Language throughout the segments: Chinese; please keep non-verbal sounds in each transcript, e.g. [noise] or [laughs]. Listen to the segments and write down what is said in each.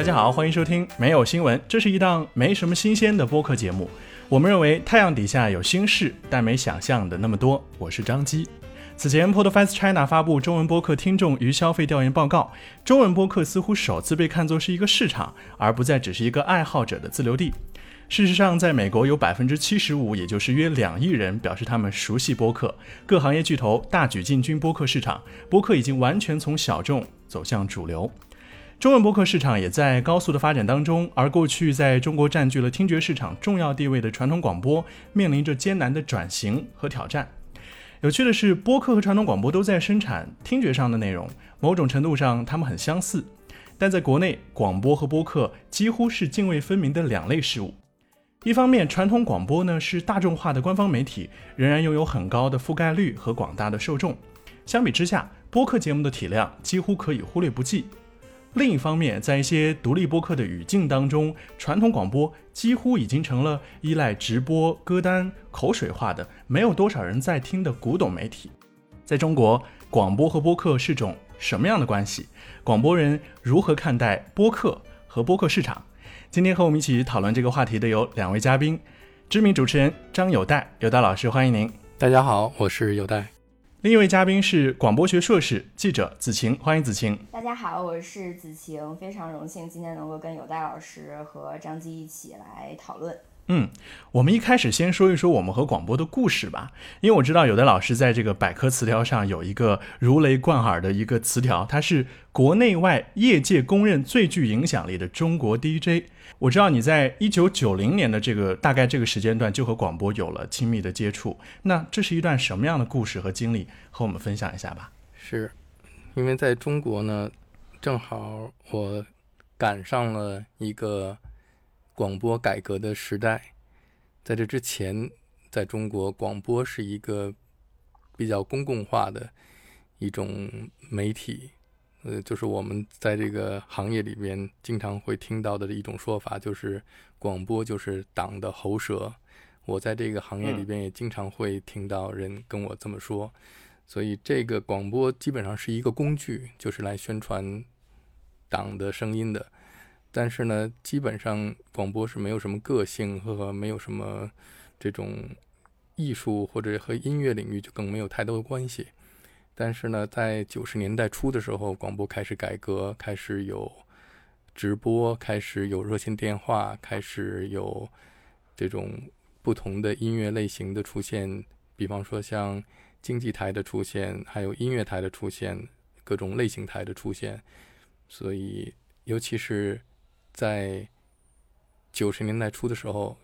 大家好，欢迎收听没有新闻，这是一档没什么新鲜的播客节目。我们认为太阳底下有心事，但没想象的那么多。我是张基。此前，Podfast China 发布中文播客听众与消费调研报告，中文播客似乎首次被看作是一个市场，而不再只是一个爱好者的自留地。事实上，在美国有百分之七十五，也就是约两亿人表示他们熟悉播客。各行业巨头大举进军播客市场，播客已经完全从小众走向主流。中文播客市场也在高速的发展当中，而过去在中国占据了听觉市场重要地位的传统广播，面临着艰难的转型和挑战。有趣的是，播客和传统广播都在生产听觉上的内容，某种程度上它们很相似，但在国内，广播和播客几乎是泾渭分明的两类事物。一方面，传统广播呢是大众化的官方媒体，仍然拥有很高的覆盖率和广大的受众，相比之下，播客节目的体量几乎可以忽略不计。另一方面，在一些独立播客的语境当中，传统广播几乎已经成了依赖直播、歌单、口水化的、没有多少人在听的古董媒体。在中国，广播和播客是种什么样的关系？广播人如何看待播客和播客市场？今天和我们一起讨论这个话题的有两位嘉宾，知名主持人张有代，有代老师，欢迎您。大家好，我是有代。另一位嘉宾是广播学硕士记者子晴，欢迎子晴。大家好，我是子晴，非常荣幸今天能够跟有代老师和张基一起来讨论。嗯，我们一开始先说一说我们和广播的故事吧，因为我知道有的老师在这个百科词条上有一个如雷贯耳的一个词条，它是国内外业界公认最具影响力的中国 DJ。我知道你在一九九零年的这个大概这个时间段就和广播有了亲密的接触，那这是一段什么样的故事和经历？和我们分享一下吧。是，因为在中国呢，正好我赶上了一个。广播改革的时代，在这之前，在中国广播是一个比较公共化的一种媒体，呃，就是我们在这个行业里边经常会听到的一种说法，就是广播就是党的喉舌。我在这个行业里边也经常会听到人跟我这么说，所以这个广播基本上是一个工具，就是来宣传党的声音的。但是呢，基本上广播是没有什么个性和没有什么这种艺术或者和音乐领域就更没有太多的关系。但是呢，在九十年代初的时候，广播开始改革，开始有直播，开始有热线电话，开始有这种不同的音乐类型的出现。比方说像经济台的出现，还有音乐台的出现，各种类型台的出现。所以，尤其是在九十年代初的时候，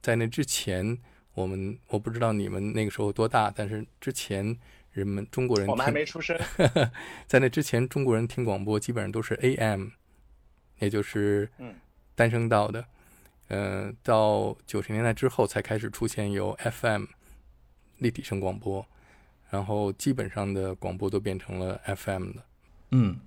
在那之前，我们我不知道你们那个时候多大，但是之前人们中国人我们还没出生，[laughs] 在那之前，中国人听广播基本上都是 AM，也就是单声道的。嗯，到九十年代之后才开始出现有 FM 立体声广播，然后基本上的广播都变成了 FM 的。嗯，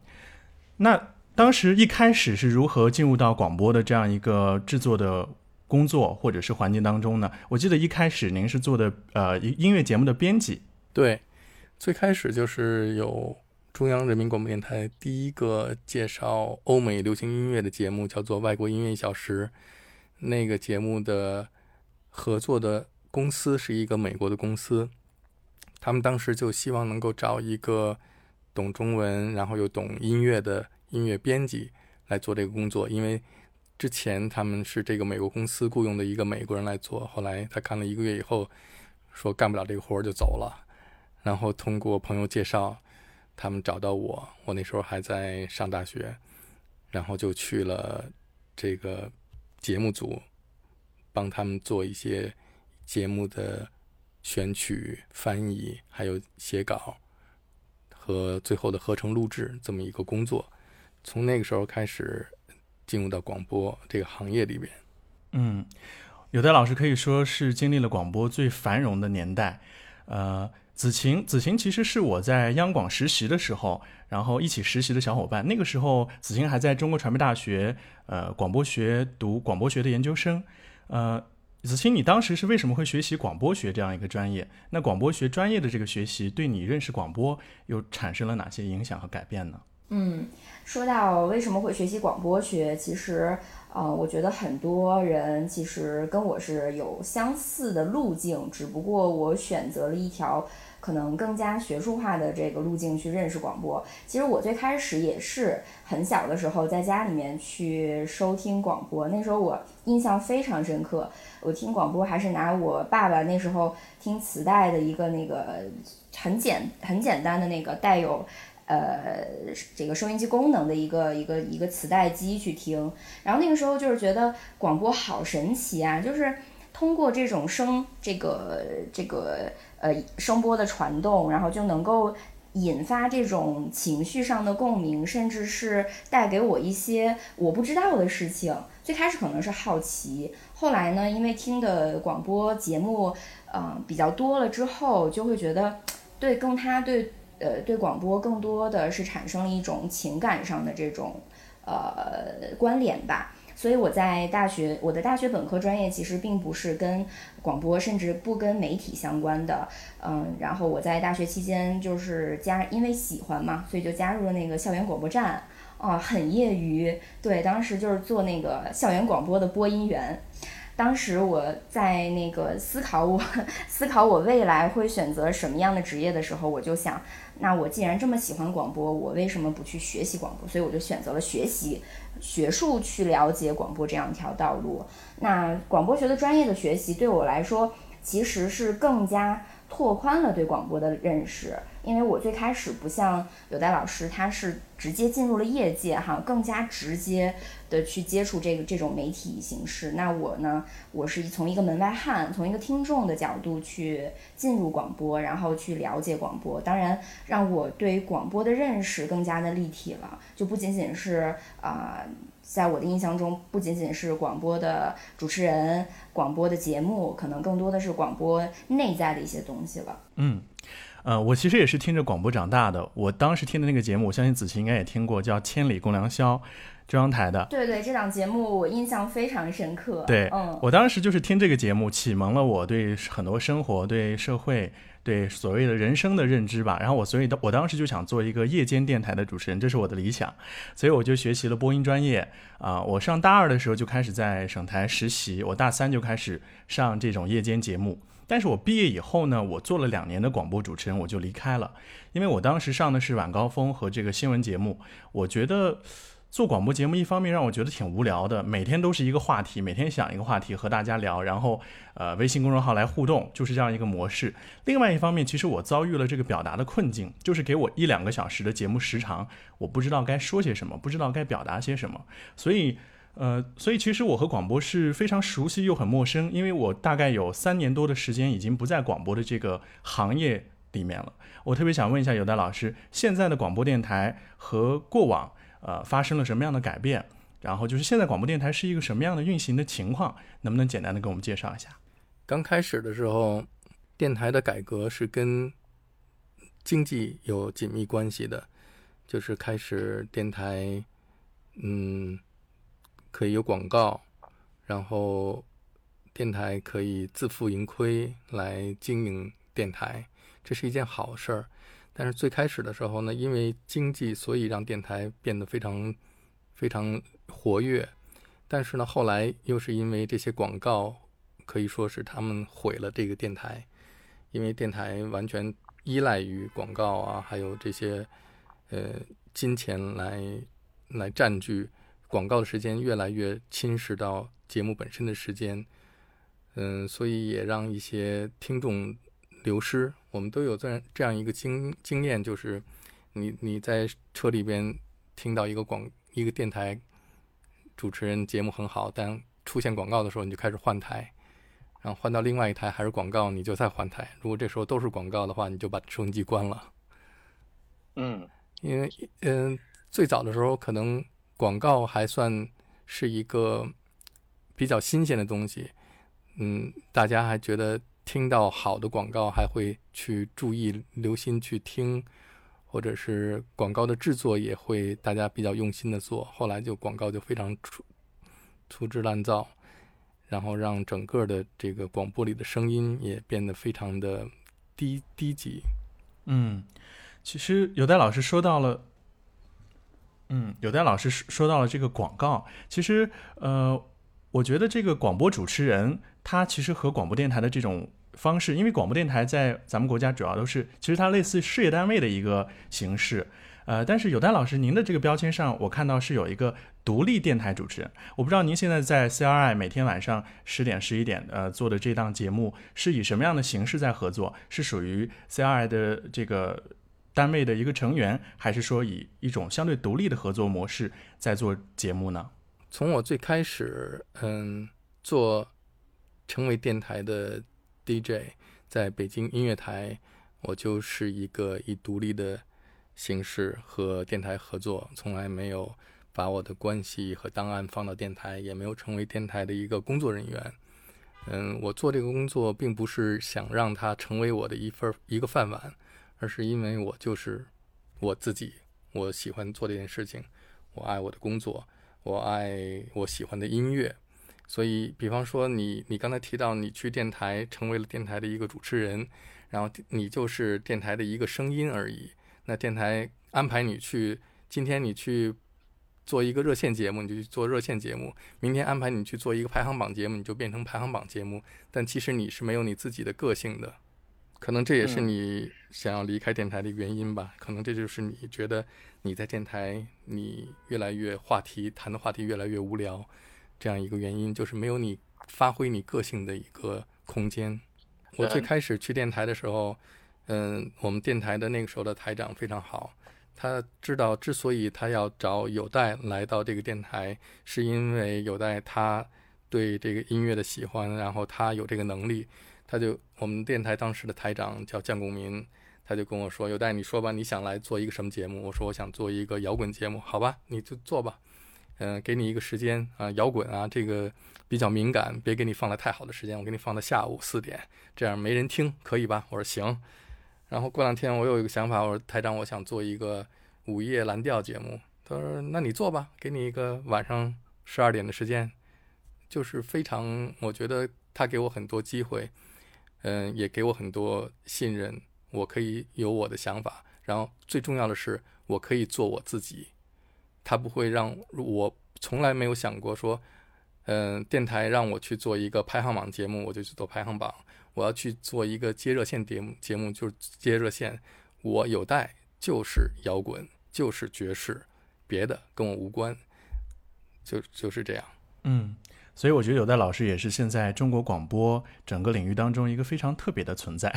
那。当时一开始是如何进入到广播的这样一个制作的工作或者是环境当中呢？我记得一开始您是做的呃音乐节目的编辑。对，最开始就是有中央人民广播电台第一个介绍欧美流行音乐的节目，叫做《外国音乐一小时》。那个节目的合作的公司是一个美国的公司，他们当时就希望能够找一个懂中文，然后又懂音乐的。音乐编辑来做这个工作，因为之前他们是这个美国公司雇佣的一个美国人来做，后来他干了一个月以后，说干不了这个活就走了，然后通过朋友介绍，他们找到我，我那时候还在上大学，然后就去了这个节目组，帮他们做一些节目的选曲、翻译，还有写稿和最后的合成录制这么一个工作。从那个时候开始进入到广播这个行业里边，嗯，有的老师可以说是经历了广播最繁荣的年代。呃，子晴，子晴其实是我在央广实习的时候，然后一起实习的小伙伴。那个时候，子晴还在中国传媒大学呃广播学读广播学的研究生。呃，子晴，你当时是为什么会学习广播学这样一个专业？那广播学专业的这个学习对你认识广播又产生了哪些影响和改变呢？嗯，说到为什么会学习广播学，其实，呃，我觉得很多人其实跟我是有相似的路径，只不过我选择了一条。可能更加学术化的这个路径去认识广播。其实我最开始也是很小的时候在家里面去收听广播，那时候我印象非常深刻。我听广播还是拿我爸爸那时候听磁带的一个那个很简很简单的那个带有呃这个收音机功能的一个一个一个磁带机去听。然后那个时候就是觉得广播好神奇啊，就是通过这种声这个这个。呃，声波的传动，然后就能够引发这种情绪上的共鸣，甚至是带给我一些我不知道的事情。最开始可能是好奇，后来呢，因为听的广播节目，嗯，比较多了之后，就会觉得对更他对呃对广播更多的是产生了一种情感上的这种呃关联吧。所以我在大学，我的大学本科专业其实并不是跟广播，甚至不跟媒体相关的。嗯，然后我在大学期间就是加，因为喜欢嘛，所以就加入了那个校园广播站。啊，很业余，对，当时就是做那个校园广播的播音员。当时我在那个思考我 [laughs] 思考我未来会选择什么样的职业的时候，我就想，那我既然这么喜欢广播，我为什么不去学习广播？所以我就选择了学习。学术去了解广播这样一条道路，那广播学的专业的学习对我来说，其实是更加拓宽了对广播的认识。因为我最开始不像有代老师，他是直接进入了业界哈，更加直接的去接触这个这种媒体形式。那我呢，我是从一个门外汉，从一个听众的角度去进入广播，然后去了解广播。当然，让我对于广播的认识更加的立体了，就不仅仅是啊，在我的印象中，不仅仅是广播的主持人、广播的节目，可能更多的是广播内在的一些东西了。嗯。呃，我其实也是听着广播长大的。我当时听的那个节目，我相信子琪应该也听过，叫《千里共良宵》，中央台的。对对，这档节目我印象非常深刻。对，嗯，我当时就是听这个节目，启蒙了我对很多生活、对社会、[laughs] 对所谓的人生的认知吧。然后我所以，我当时就想做一个夜间电台的主持人，这是我的理想。所以我就学习了播音专业啊。我上大二的时候就开始在省台实习，我大三就开始上这种夜间节目。但是我毕业以后呢，我做了两年的广播主持人，我就离开了，因为我当时上的是晚高峰和这个新闻节目，我觉得做广播节目一方面让我觉得挺无聊的，每天都是一个话题，每天想一个话题和大家聊，然后呃微信公众号来互动，就是这样一个模式。另外一方面，其实我遭遇了这个表达的困境，就是给我一两个小时的节目时长，我不知道该说些什么，不知道该表达些什么，所以。呃，所以其实我和广播是非常熟悉又很陌生，因为我大概有三年多的时间已经不在广播的这个行业里面了。我特别想问一下有的老师，现在的广播电台和过往呃发生了什么样的改变？然后就是现在广播电台是一个什么样的运行的情况？能不能简单的给我们介绍一下？刚开始的时候，电台的改革是跟经济有紧密关系的，就是开始电台，嗯。可以有广告，然后电台可以自负盈亏来经营电台，这是一件好事儿。但是最开始的时候呢，因为经济，所以让电台变得非常非常活跃。但是呢，后来又是因为这些广告，可以说是他们毁了这个电台，因为电台完全依赖于广告啊，还有这些呃金钱来来占据。广告的时间越来越侵蚀到节目本身的时间，嗯，所以也让一些听众流失。我们都有这样这样一个经经验，就是你你在车里边听到一个广一个电台主持人节目很好，但出现广告的时候，你就开始换台，然后换到另外一台还是广告，你就再换台。如果这时候都是广告的话，你就把收音机关了。嗯，因为嗯，最早的时候可能。广告还算是一个比较新鲜的东西，嗯，大家还觉得听到好的广告还会去注意、留心去听，或者是广告的制作也会大家比较用心的做。后来就广告就非常粗粗制滥造，然后让整个的这个广播里的声音也变得非常的低低级。嗯，其实有戴老师说到了。嗯，有戴老师说到了这个广告，其实呃，我觉得这个广播主持人他其实和广播电台的这种方式，因为广播电台在咱们国家主要都是，其实它类似事业单位的一个形式。呃，但是有戴老师，您的这个标签上，我看到是有一个独立电台主持人。我不知道您现在在 CRI 每天晚上十点、十一点呃做的这档节目是以什么样的形式在合作？是属于 CRI 的这个单位的一个成员，还是说以一种相对独立的合作模式在做节目呢？从我最开始，嗯，做成为电台的 DJ，在北京音乐台，我就是一个以独立的。形式和电台合作，从来没有把我的关系和档案放到电台，也没有成为电台的一个工作人员。嗯，我做这个工作并不是想让它成为我的一份一个饭碗，而是因为我就是我自己，我喜欢做这件事情，我爱我的工作，我爱我喜欢的音乐。所以，比方说你，你刚才提到你去电台成为了电台的一个主持人，然后你就是电台的一个声音而已。那电台安排你去，今天你去做一个热线节目，你就去做热线节目；明天安排你去做一个排行榜节目，你就变成排行榜节目。但其实你是没有你自己的个性的，可能这也是你想要离开电台的原因吧？可能这就是你觉得你在电台你越来越话题谈的话题越来越无聊这样一个原因，就是没有你发挥你个性的一个空间。我最开始去电台的时候。嗯，我们电台的那个时候的台长非常好，他知道之所以他要找有代来到这个电台，是因为有代他对这个音乐的喜欢，然后他有这个能力，他就我们电台当时的台长叫江公民，他就跟我说：“有代，你说吧，你想来做一个什么节目？”我说：“我想做一个摇滚节目。”好吧，你就做吧，嗯，给你一个时间啊，摇滚啊，这个比较敏感，别给你放在太好的时间，我给你放到下午四点，这样没人听，可以吧？我说行。然后过两天我有一个想法，我说台长，我想做一个午夜蓝调节目。他说：“那你做吧，给你一个晚上十二点的时间。”就是非常，我觉得他给我很多机会，嗯，也给我很多信任，我可以有我的想法。然后最重要的是，我可以做我自己。他不会让我从来没有想过说，嗯，电台让我去做一个排行榜节目，我就去做排行榜。我要去做一个接热线节目，节目就接热线。我有带就是摇滚，就是爵士，别的跟我无关，就就是这样。嗯，所以我觉得有戴老师也是现在中国广播整个领域当中一个非常特别的存在。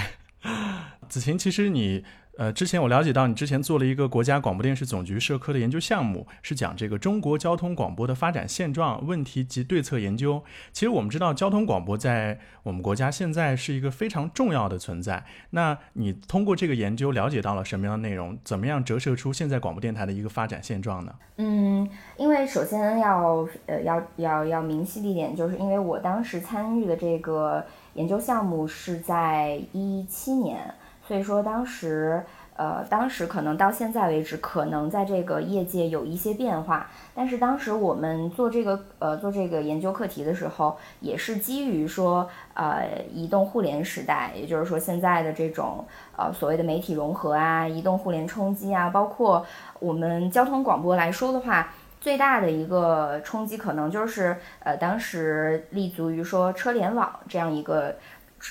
子晴，其实你。呃，之前我了解到你之前做了一个国家广播电视总局社科的研究项目，是讲这个中国交通广播的发展现状、问题及对策研究。其实我们知道，交通广播在我们国家现在是一个非常重要的存在。那你通过这个研究了解到了什么样的内容？怎么样折射出现在广播电台的一个发展现状呢？嗯，因为首先要呃要要要明细一点，就是因为我当时参与的这个研究项目是在一七年。所以说，当时，呃，当时可能到现在为止，可能在这个业界有一些变化。但是当时我们做这个，呃，做这个研究课题的时候，也是基于说，呃，移动互联时代，也就是说现在的这种，呃，所谓的媒体融合啊，移动互联冲击啊，包括我们交通广播来说的话，最大的一个冲击可能就是，呃，当时立足于说车联网这样一个。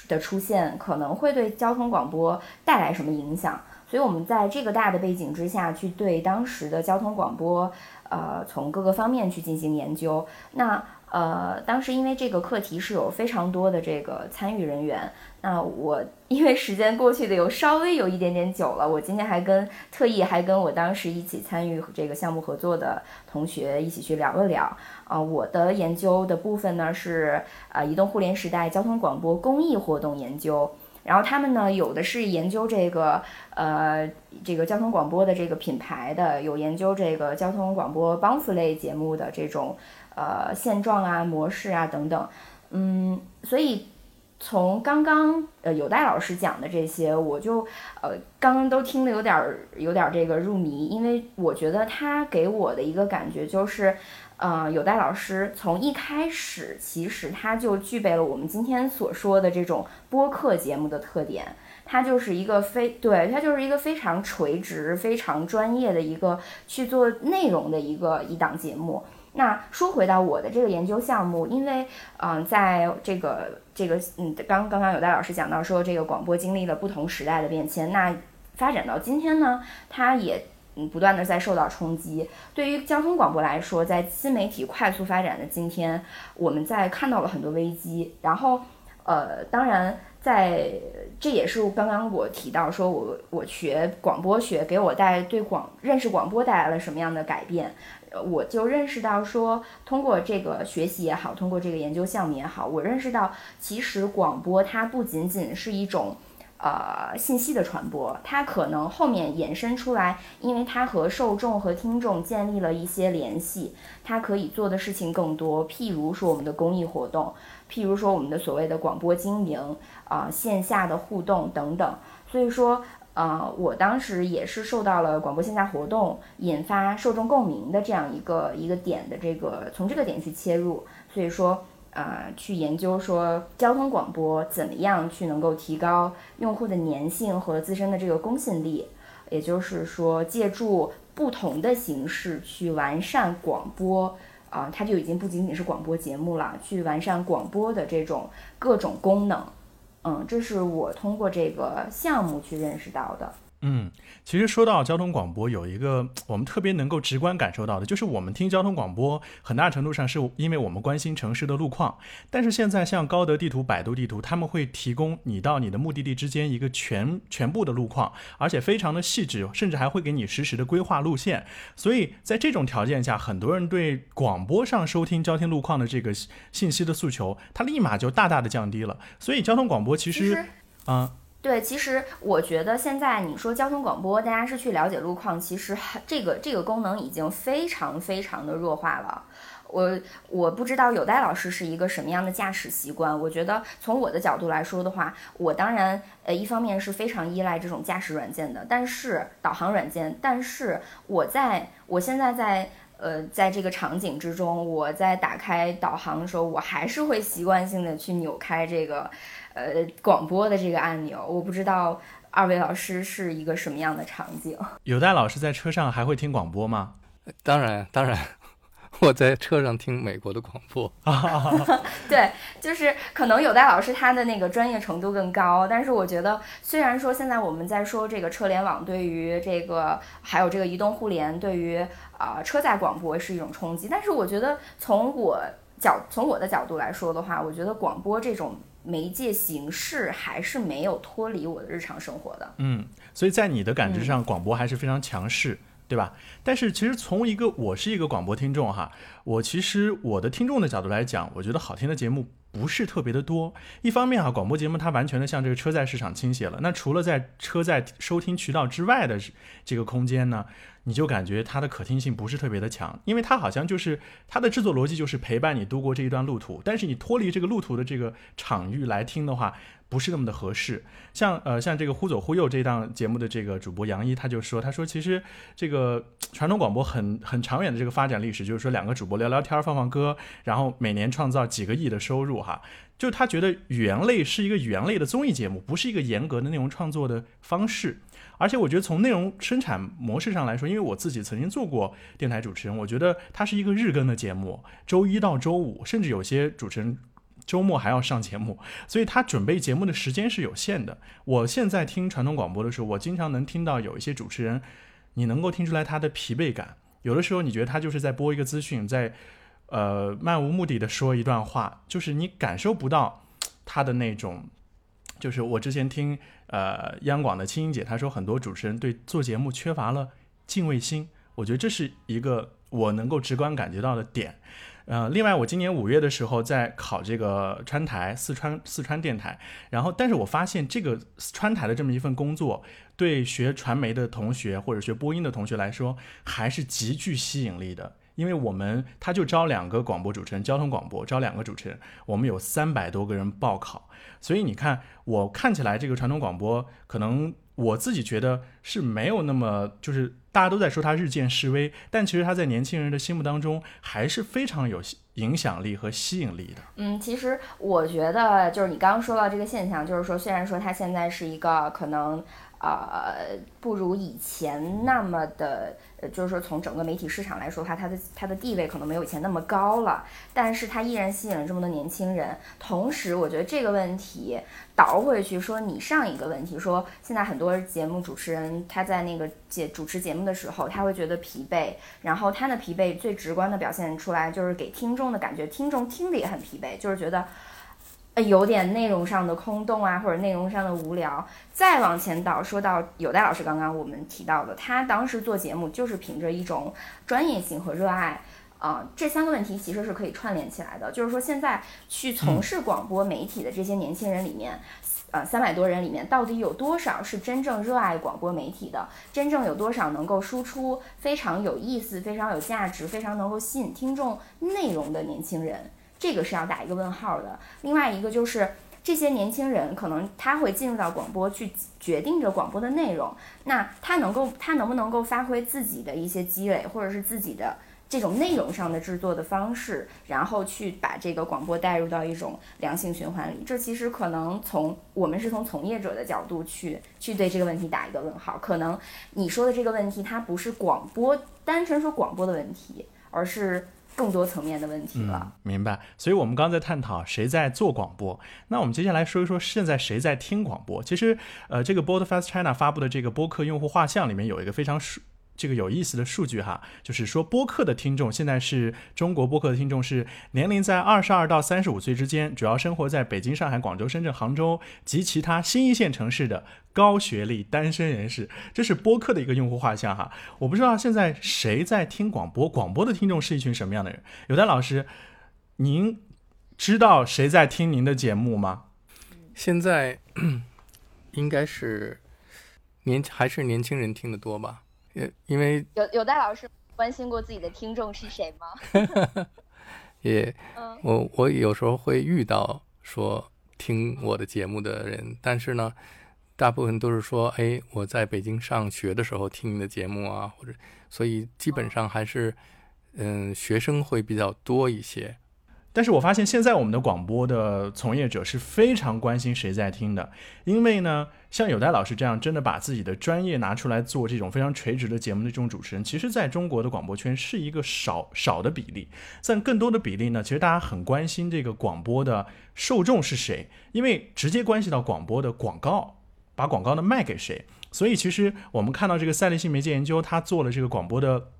的出现可能会对交通广播带来什么影响？所以，我们在这个大的背景之下去对当时的交通广播，呃，从各个方面去进行研究。那呃，当时因为这个课题是有非常多的这个参与人员。那我因为时间过去的有稍微有一点点久了，我今天还跟特意还跟我当时一起参与这个项目合作的同学一起去聊了聊。啊，我的研究的部分呢是呃移动互联时代交通广播公益活动研究。然后他们呢有的是研究这个呃这个交通广播的这个品牌的，有研究这个交通广播帮扶类节目的这种呃现状啊模式啊等等。嗯，所以。从刚刚呃有戴老师讲的这些，我就呃刚刚都听得有点儿有点儿这个入迷，因为我觉得他给我的一个感觉就是，呃有戴老师从一开始其实他就具备了我们今天所说的这种播客节目的特点。它就是一个非对，它就是一个非常垂直、非常专业的一个去做内容的一个一档节目。那说回到我的这个研究项目，因为嗯，在这个这个嗯，刚刚刚有戴老师讲到说，这个广播经历了不同时代的变迁，那发展到今天呢，它也不断的在受到冲击。对于交通广播来说，在新媒体快速发展的今天，我们在看到了很多危机，然后呃，当然。在，这也是刚刚我提到说，我我学广播学给我带对广认识广播带来了什么样的改变，我就认识到说，通过这个学习也好，通过这个研究项目也好，我认识到其实广播它不仅仅是一种。呃，信息的传播，它可能后面延伸出来，因为它和受众和听众建立了一些联系，它可以做的事情更多。譬如说我们的公益活动，譬如说我们的所谓的广播经营啊，线下的互动等等。所以说，呃，我当时也是受到了广播线下活动引发受众共鸣的这样一个一个点的这个从这个点去切入，所以说。啊，去研究说交通广播怎么样去能够提高用户的粘性和自身的这个公信力，也就是说借助不同的形式去完善广播啊，它就已经不仅仅是广播节目了，去完善广播的这种各种功能。嗯，这是我通过这个项目去认识到的。嗯，其实说到交通广播，有一个我们特别能够直观感受到的，就是我们听交通广播，很大程度上是因为我们关心城市的路况。但是现在像高德地图、百度地图，他们会提供你到你的目的地之间一个全全部的路况，而且非常的细致，甚至还会给你实时的规划路线。所以在这种条件下，很多人对广播上收听交通路况的这个信息的诉求，它立马就大大的降低了。所以交通广播其实，啊。对，其实我觉得现在你说交通广播，大家是去了解路况，其实这个这个功能已经非常非常的弱化了。我我不知道有代老师是一个什么样的驾驶习惯。我觉得从我的角度来说的话，我当然呃一方面是非常依赖这种驾驶软件的，但是导航软件，但是我在我现在在呃在这个场景之中，我在打开导航的时候，我还是会习惯性的去扭开这个。呃，广播的这个按钮，我不知道二位老师是一个什么样的场景。[laughs] 有代老师在车上还会听广播吗？当然，当然，我在车上听美国的广播。[laughs] 对，就是可能有代老师他的那个专业程度更高，但是我觉得，虽然说现在我们在说这个车联网对于这个还有这个移动互联对于啊车载广播是一种冲击，但是我觉得从我角从我的角度来说的话，我觉得广播这种。媒介形式还是没有脱离我的日常生活的。嗯，所以在你的感知上，广播还是非常强势，对吧？但是其实从一个我是一个广播听众哈，我其实我的听众的角度来讲，我觉得好听的节目不是特别的多。一方面啊，广播节目它完全的向这个车载市场倾斜了。那除了在车载收听渠道之外的这个空间呢？你就感觉它的可听性不是特别的强，因为它好像就是它的制作逻辑就是陪伴你度过这一段路途，但是你脱离这个路途的这个场域来听的话，不是那么的合适。像呃像这个忽左忽右这档节目的这个主播杨一他就说，他说其实这个传统广播很很长远的这个发展历史，就是说两个主播聊聊天放放歌，然后每年创造几个亿的收入哈，就他觉得语言类是一个语言类的综艺节目，不是一个严格的内容创作的方式。而且我觉得从内容生产模式上来说，因为我自己曾经做过电台主持人，我觉得它是一个日更的节目，周一到周五，甚至有些主持人周末还要上节目，[laughs] 所以他准备节目的时间是有限的。我现在听传统广播的时候，我经常能听到有一些主持人，你能够听出来他的疲惫感，有的时候你觉得他就是在播一个资讯，在呃漫无目的的说一段话，就是你感受不到他的那种。就是我之前听呃央广的青音姐她说，很多主持人对做节目缺乏了敬畏心，我觉得这是一个我能够直观感觉到的点。呃，另外我今年五月的时候在考这个川台四川四川电台，然后但是我发现这个川台的这么一份工作，对学传媒的同学或者学播音的同学来说，还是极具吸引力的。因为我们他就招两个广播主持人，交通广播招两个主持人，我们有三百多个人报考，所以你看，我看起来这个传统广播，可能我自己觉得是没有那么，就是大家都在说它日渐式微，但其实它在年轻人的心目当中还是非常有影响力和吸引力的？嗯，其实我觉得就是你刚刚说到这个现象，就是说虽然说它现在是一个可能呃不如以前那么的。呃，就是说从整个媒体市场来说的话，它的它的地位可能没有以前那么高了，但是它依然吸引了这么多年轻人。同时，我觉得这个问题倒回去说，你上一个问题说，现在很多节目主持人他在那个节主持节目的时候，他会觉得疲惫，然后他的疲惫最直观的表现出来就是给听众的感觉，听众听的也很疲惫，就是觉得。有点内容上的空洞啊，或者内容上的无聊。再往前倒，说到有代老师刚刚我们提到的，他当时做节目就是凭着一种专业性和热爱啊，这三个问题其实是可以串联起来的。就是说，现在去从事广播媒体的这些年轻人里面，呃，三百多人里面，到底有多少是真正热爱广播媒体的？真正有多少能够输出非常有意思、非常有价值、非常能够吸引听众内容的年轻人？这个是要打一个问号的。另外一个就是这些年轻人可能他会进入到广播去决定着广播的内容，那他能够他能不能够发挥自己的一些积累，或者是自己的这种内容上的制作的方式，然后去把这个广播带入到一种良性循环里。这其实可能从我们是从从业者的角度去去对这个问题打一个问号。可能你说的这个问题它不是广播单纯说广播的问题，而是。更多层面的问题了，明白。所以，我们刚才探讨谁在做广播，那我们接下来说一说现在谁在听广播。其实，呃，这个 b o a r d f a s t China 发布的这个播客用户画像里面有一个非常。这个有意思的数据哈，就是说播客的听众现在是中国播客的听众是年龄在二十二到三十五岁之间，主要生活在北京、上海、广州、深圳、杭州及其他新一线城市的高学历单身人士，这是播客的一个用户画像哈。我不知道现在谁在听广播，广播的听众是一群什么样的人？有的老师，您知道谁在听您的节目吗？现在应该是年还是年轻人听的多吧？因为有有戴老师关心过自己的听众是谁吗？[laughs] 也，[laughs] 我我有时候会遇到说听我的节目的人，但是呢，大部分都是说，哎，我在北京上学的时候听你的节目啊，或者，所以基本上还是，嗯，学生会比较多一些。但是我发现现在我们的广播的从业者是非常关心谁在听的，因为呢，像有代老师这样真的把自己的专业拿出来做这种非常垂直的节目的这种主持人，其实在中国的广播圈是一个少少的比例。但更多的比例呢，其实大家很关心这个广播的受众是谁，因为直接关系到广播的广告，把广告呢卖给谁。所以其实我们看到这个赛立信媒介研究，他做了这个广播的。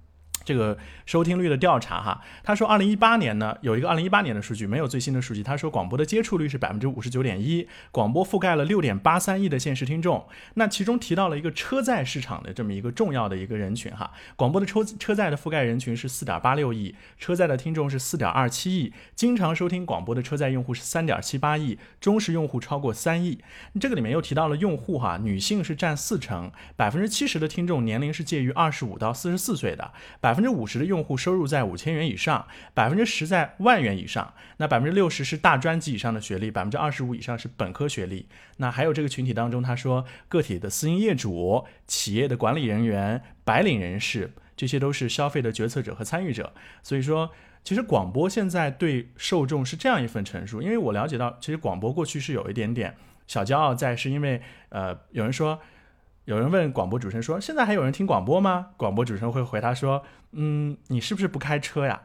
这个收听率的调查哈，他说，二零一八年呢有一个二零一八年的数据，没有最新的数据。他说广播的接触率是百分之五十九点一，广播覆盖了六点八三亿的现实听众。那其中提到了一个车载市场的这么一个重要的一个人群哈，广播的车车载的覆盖人群是四点八六亿，车载的听众是四点二七亿，经常收听广播的车载用户是三点七八亿，忠实用户超过三亿。这个里面又提到了用户哈，女性是占四成，百分之七十的听众年龄是介于二十五到四十四岁的。百百分之五十的用户收入在五千元以上，百分之十在万元以上，那百分之六十是大专级以上的学历，百分之二十五以上是本科学历。那还有这个群体当中，他说个体的私营业主、企业的管理人员、白领人士，这些都是消费的决策者和参与者。所以说，其实广播现在对受众是这样一份陈述。因为我了解到，其实广播过去是有一点点小骄傲在，是因为呃，有人说。有人问广播主持人说：“现在还有人听广播吗？”广播主持人会回答说：“嗯，你是不是不开车呀？”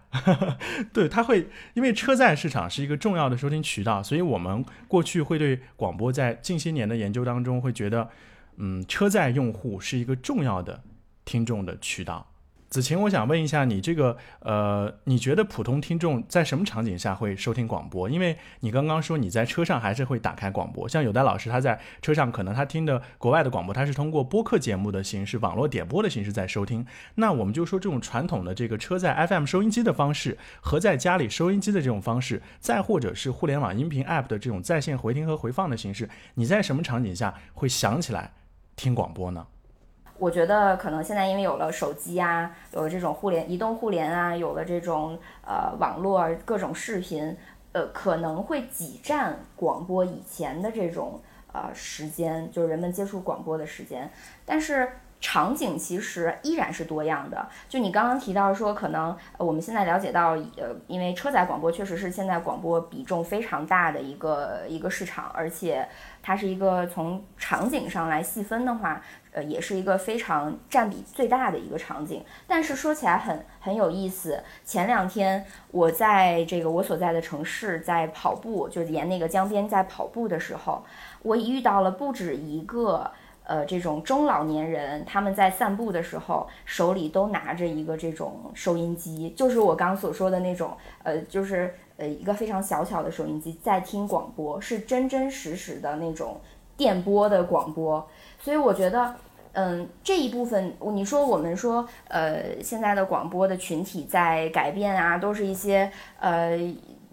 [laughs] 对他会，因为车载市场是一个重要的收听渠道，所以我们过去会对广播在近些年的研究当中会觉得，嗯，车载用户是一个重要的听众的渠道。子晴，我想问一下你这个，呃，你觉得普通听众在什么场景下会收听广播？因为你刚刚说你在车上还是会打开广播，像有的老师他在车上可能他听的国外的广播，他是通过播客节目的形式、网络点播的形式在收听。那我们就说这种传统的这个车载 FM 收音机的方式和在家里收音机的这种方式，再或者是互联网音频 App 的这种在线回听和回放的形式，你在什么场景下会想起来听广播呢？我觉得可能现在因为有了手机啊，有了这种互联、移动互联啊，有了这种呃网络各种视频，呃可能会挤占广播以前的这种呃时间，就是人们接触广播的时间。但是场景其实依然是多样的。就你刚刚提到说，可能我们现在了解到，呃，因为车载广播确实是现在广播比重非常大的一个一个市场，而且它是一个从场景上来细分的话，呃，也是一个非常占比最大的一个场景。但是说起来很很有意思，前两天我在这个我所在的城市在跑步，就沿那个江边在跑步的时候，我遇到了不止一个。呃，这种中老年人他们在散步的时候，手里都拿着一个这种收音机，就是我刚所说的那种，呃，就是呃一个非常小巧的收音机，在听广播，是真真实实的那种电波的广播。所以我觉得，嗯，这一部分，你说我们说，呃，现在的广播的群体在改变啊，都是一些呃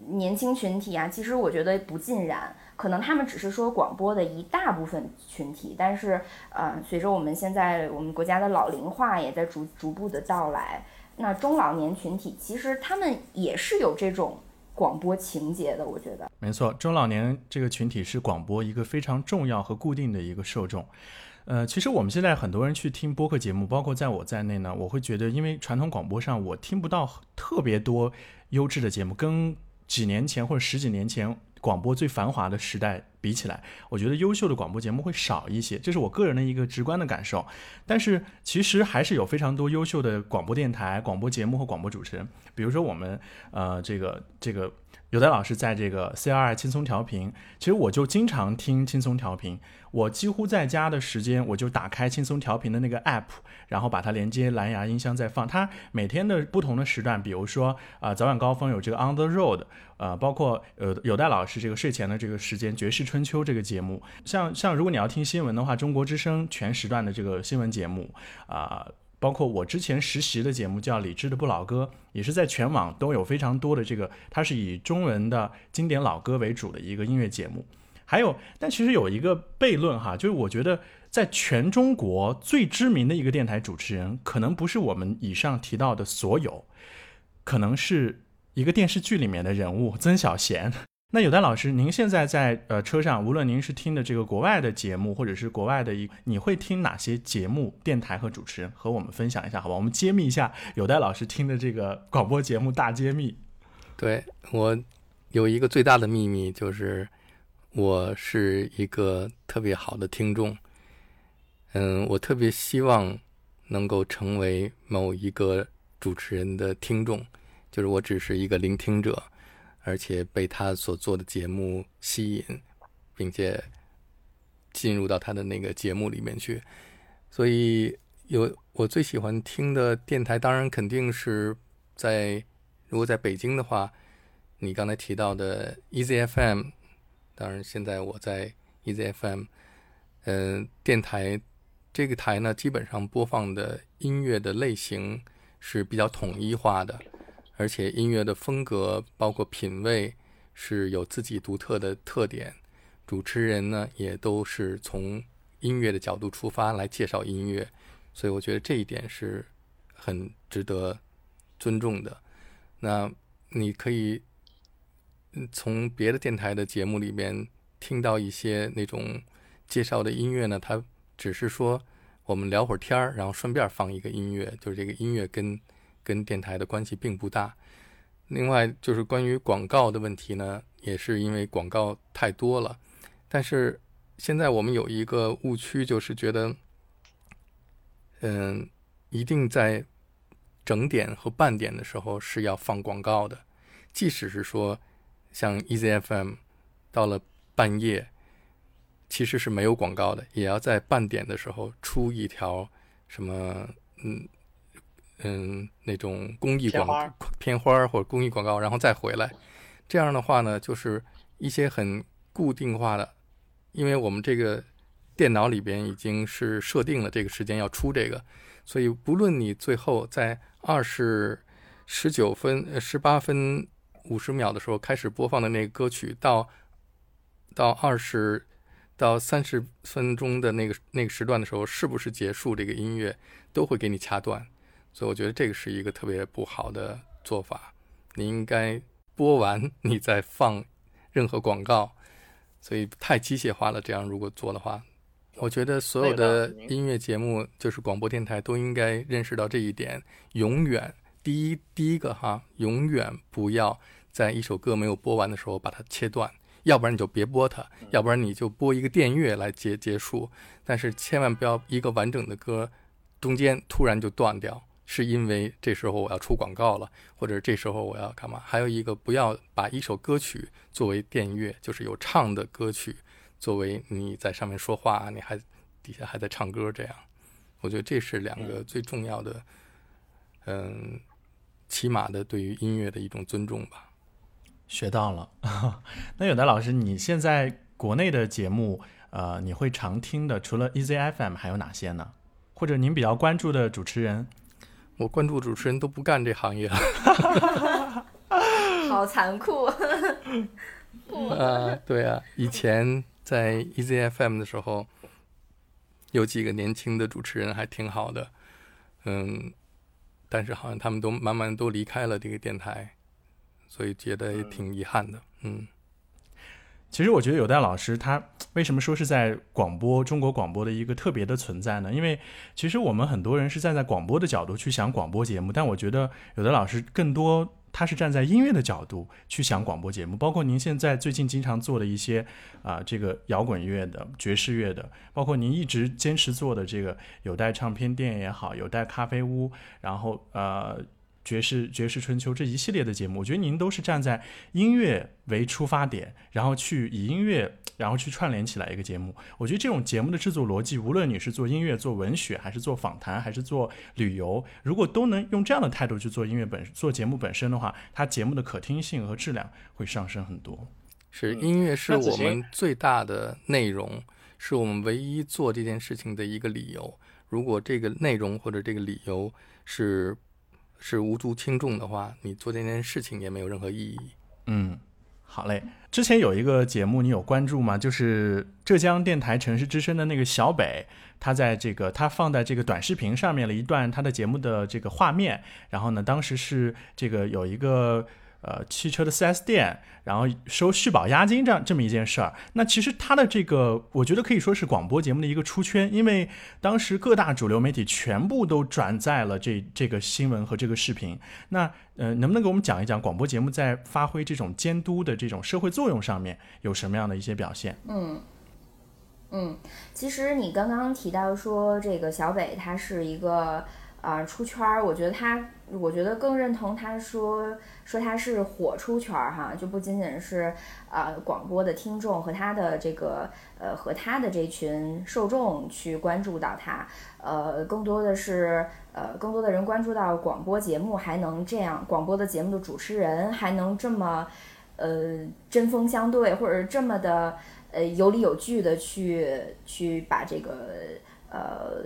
年轻群体啊，其实我觉得不尽然。可能他们只是说广播的一大部分群体，但是，呃，随着我们现在我们国家的老龄化也在逐逐步的到来，那中老年群体其实他们也是有这种广播情节的，我觉得。没错，中老年这个群体是广播一个非常重要和固定的一个受众。呃，其实我们现在很多人去听播客节目，包括在我在内呢，我会觉得，因为传统广播上我听不到特别多优质的节目，跟几年前或者十几年前。广播最繁华的时代比起来，我觉得优秀的广播节目会少一些，这是我个人的一个直观的感受。但是其实还是有非常多优秀的广播电台、广播节目和广播主持人，比如说我们呃这个这个。有的老师在这个 C R I 轻松调频，其实我就经常听轻松调频。我几乎在家的时间，我就打开轻松调频的那个 App，然后把它连接蓝牙音箱再放。它每天的不同的时段，比如说啊早晚高峰有这个 On the Road，呃，包括呃有戴老师这个睡前的这个时间《爵士春秋》这个节目，像像如果你要听新闻的话，中国之声全时段的这个新闻节目啊。包括我之前实习的节目叫《理智的不老歌》，也是在全网都有非常多的这个，它是以中文的经典老歌为主的一个音乐节目。还有，但其实有一个悖论哈，就是我觉得在全中国最知名的一个电台主持人，可能不是我们以上提到的所有，可能是一个电视剧里面的人物曾小贤。那有戴老师，您现在在呃车上，无论您是听的这个国外的节目，或者是国外的一，你会听哪些节目、电台和主持人，和我们分享一下，好吧？我们揭秘一下有戴老师听的这个广播节目大揭秘。对我有一个最大的秘密，就是我是一个特别好的听众。嗯，我特别希望能够成为某一个主持人的听众，就是我只是一个聆听者。而且被他所做的节目吸引，并且进入到他的那个节目里面去，所以有我最喜欢听的电台，当然肯定是在如果在北京的话，你刚才提到的 EZFM，当然现在我在 EZFM，嗯，电台这个台呢，基本上播放的音乐的类型是比较统一化的。而且音乐的风格包括品味是有自己独特的特点，主持人呢也都是从音乐的角度出发来介绍音乐，所以我觉得这一点是很值得尊重的。那你可以从别的电台的节目里面听到一些那种介绍的音乐呢，它只是说我们聊会儿天儿，然后顺便放一个音乐，就是这个音乐跟。跟电台的关系并不大。另外，就是关于广告的问题呢，也是因为广告太多了。但是现在我们有一个误区，就是觉得，嗯，一定在整点和半点的时候是要放广告的。即使是说像 EZFM 到了半夜，其实是没有广告的，也要在半点的时候出一条什么，嗯。嗯，那种公益广片花或者公益广告，然后再回来，这样的话呢，就是一些很固定化的，因为我们这个电脑里边已经是设定了这个时间要出这个，所以不论你最后在二十十九分呃、十八分五十秒的时候开始播放的那个歌曲，到到二十到三十分钟的那个那个时段的时候，是不是结束这个音乐，都会给你掐断。所以我觉得这个是一个特别不好的做法。你应该播完，你再放任何广告。所以太机械化了。这样如果做的话，我觉得所有的音乐节目，就是广播电台，都应该认识到这一点：永远第一第一个哈，永远不要在一首歌没有播完的时候把它切断，要不然你就别播它，要不然你就播一个电乐来结结束。但是千万不要一个完整的歌中间突然就断掉，是因为这时候我要出广告了，或者这时候我要干嘛？还有一个，不要把一首歌曲作为电乐，就是有唱的歌曲。作为你在上面说话，你还底下还在唱歌，这样，我觉得这是两个最重要的，嗯，起码的对于音乐的一种尊重吧。学到了。[laughs] 那有的老师，你现在国内的节目，呃，你会常听的，除了 EZFM 还有哪些呢？或者您比较关注的主持人？我关注主持人都不干这行业了。[laughs] 好残酷。[laughs] 啊，对啊，以前。在 EZFM 的时候，有几个年轻的主持人还挺好的，嗯，但是好像他们都慢慢都离开了这个电台，所以觉得也挺遗憾的，嗯。其实我觉得有代老师他为什么说是在广播中国广播的一个特别的存在呢？因为其实我们很多人是站在广播的角度去想广播节目，但我觉得有的老师更多。他是站在音乐的角度去想广播节目，包括您现在最近经常做的一些啊，这个摇滚乐的、爵士乐的，包括您一直坚持做的这个有带唱片店也好，有带咖啡屋，然后呃。爵士爵士春秋这一系列的节目，我觉得您都是站在音乐为出发点，然后去以音乐，然后去串联起来一个节目。我觉得这种节目的制作逻辑，无论你是做音乐、做文学，还是做访谈，还是做旅游，如果都能用这样的态度去做音乐本做节目本身的话，它节目的可听性和质量会上升很多。是音乐是我们最大的内容，是我们唯一做这件事情的一个理由。如果这个内容或者这个理由是。是无足轻重的话，你做这件事情也没有任何意义。嗯，好嘞。之前有一个节目，你有关注吗？就是浙江电台城市之声的那个小北，他在这个他放在这个短视频上面了一段他的节目的这个画面。然后呢，当时是这个有一个。呃，汽车的 4S 店，然后收续保押金这样这么一件事儿，那其实他的这个，我觉得可以说是广播节目的一个出圈，因为当时各大主流媒体全部都转载了这这个新闻和这个视频。那呃，能不能给我们讲一讲广播节目在发挥这种监督的这种社会作用上面有什么样的一些表现？嗯嗯，其实你刚刚提到说这个小北他是一个啊出圈儿，我觉得他。我觉得更认同他说说他是火出圈儿哈，就不仅仅是呃广播的听众和他的这个呃和他的这群受众去关注到他，呃更多的是呃更多的人关注到广播节目还能这样，广播的节目的主持人还能这么呃针锋相对，或者这么的呃有理有据的去去把这个呃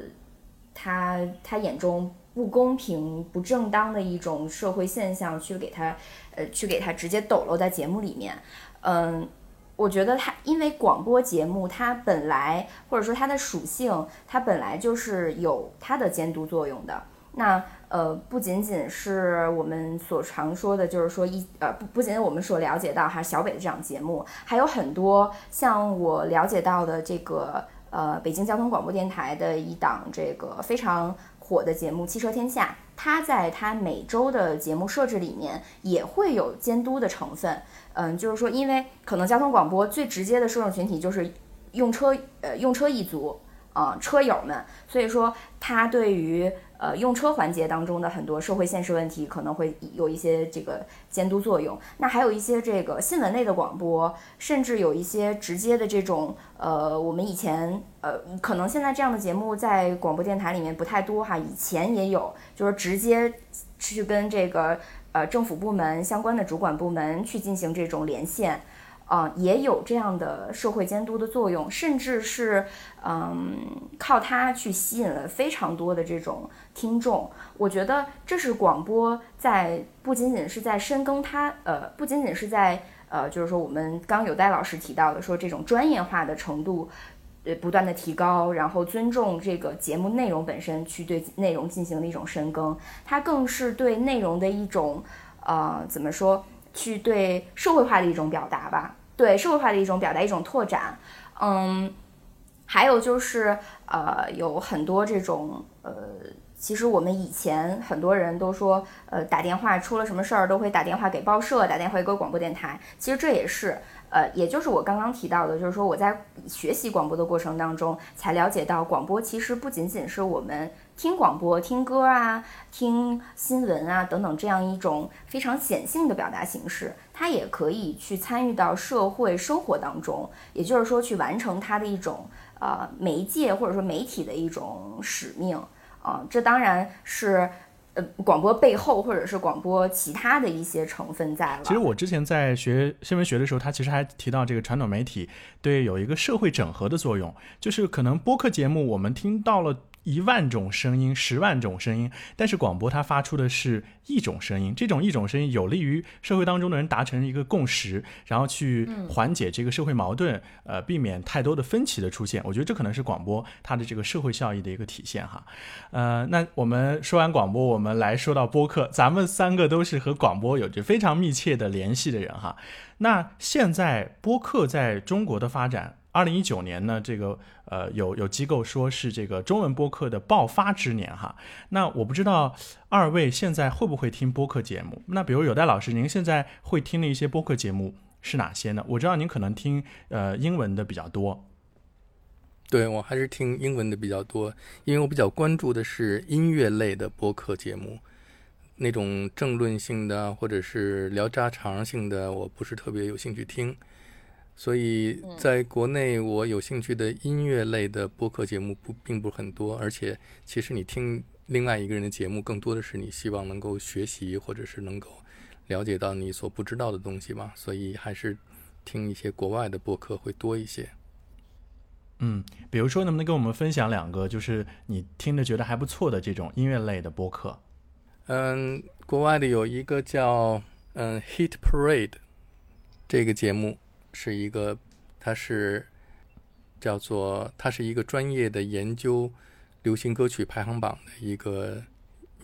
他他眼中。不公平、不正当的一种社会现象，去给他，呃，去给他直接抖落在节目里面。嗯，我觉得它，因为广播节目它本来或者说它的属性，它本来就是有它的监督作用的。那呃，不仅仅是我们所常说的，就是说一呃，不不仅仅我们所了解到哈小北的这档节目，还有很多像我了解到的这个呃北京交通广播电台的一档这个非常。火的节目《汽车天下》，它在它每周的节目设置里面也会有监督的成分。嗯，就是说，因为可能交通广播最直接的受众群体就是用车呃用车一族啊车友们，所以说它对于。呃，用车环节当中的很多社会现实问题可能会有一些这个监督作用。那还有一些这个新闻类的广播，甚至有一些直接的这种呃，我们以前呃，可能现在这样的节目在广播电台里面不太多哈。以前也有，就是直接去跟这个呃政府部门相关的主管部门去进行这种连线。啊，也有这样的社会监督的作用，甚至是，嗯，靠它去吸引了非常多的这种听众。我觉得这是广播在不仅仅是在深耕它，呃，不仅仅是在，呃，就是说我们刚有戴老师提到的，说这种专业化的程度，呃，不断的提高，然后尊重这个节目内容本身，去对内容进行的一种深耕，它更是对内容的一种，呃，怎么说？去对社会化的一种表达吧，对社会化的一种表达，一种拓展。嗯，还有就是呃，有很多这种呃。其实我们以前很多人都说，呃，打电话出了什么事儿都会打电话给报社，打电话给广播电台。其实这也是，呃，也就是我刚刚提到的，就是说我在学习广播的过程当中，才了解到广播其实不仅仅是我们听广播、听歌啊、听新闻啊等等这样一种非常显性的表达形式，它也可以去参与到社会生活当中，也就是说去完成它的一种呃媒介或者说媒体的一种使命。啊，这当然是，呃，广播背后或者是广播其他的一些成分在了。其实我之前在学新闻学的时候，他其实还提到这个传统媒体对有一个社会整合的作用，就是可能播客节目我们听到了。一万种声音，十万种声音，但是广播它发出的是一种声音，这种一种声音有利于社会当中的人达成一个共识，然后去缓解这个社会矛盾，呃，避免太多的分歧的出现。我觉得这可能是广播它的这个社会效益的一个体现哈。呃，那我们说完广播，我们来说到播客，咱们三个都是和广播有着非常密切的联系的人哈。那现在播客在中国的发展。二零一九年呢，这个呃有有机构说是这个中文播客的爆发之年哈。那我不知道二位现在会不会听播客节目？那比如有戴老师，您现在会听的一些播客节目是哪些呢？我知道您可能听呃英文的比较多。对我还是听英文的比较多，因为我比较关注的是音乐类的播客节目，那种政论性的或者是聊家常性的，我不是特别有兴趣听。所以，在国内，我有兴趣的音乐类的播客节目不并不很多，而且，其实你听另外一个人的节目，更多的是你希望能够学习，或者是能够了解到你所不知道的东西吧。所以，还是听一些国外的播客会多一些。嗯，比如说，能不能跟我们分享两个，就是你听着觉得还不错的这种音乐类的播客？嗯，国外的有一个叫嗯 Hit Parade 这个节目。是一个，他是叫做，他是一个专业的研究流行歌曲排行榜的一个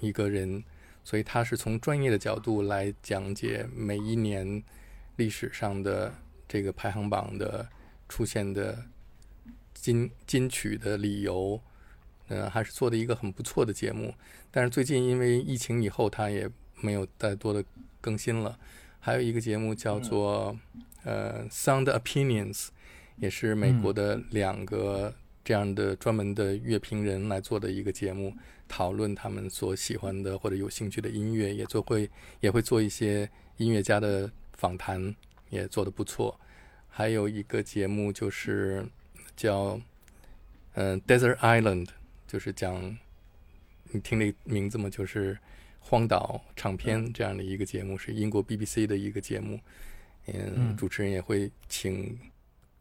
一个人，所以他是从专业的角度来讲解每一年历史上的这个排行榜的出现的金金曲的理由，嗯，还是做的一个很不错的节目。但是最近因为疫情以后，他也没有再多的更新了。还有一个节目叫做。呃，Sound Opinions 也是美国的两个这样的专门的乐评人来做的一个节目，讨论他们所喜欢的或者有兴趣的音乐，也做会也会做一些音乐家的访谈，也做得不错。还有一个节目就是叫嗯 Desert Island，就是讲你听这名字嘛，就是荒岛唱片这样的一个节目，是英国 BBC 的一个节目。嗯，主持人也会请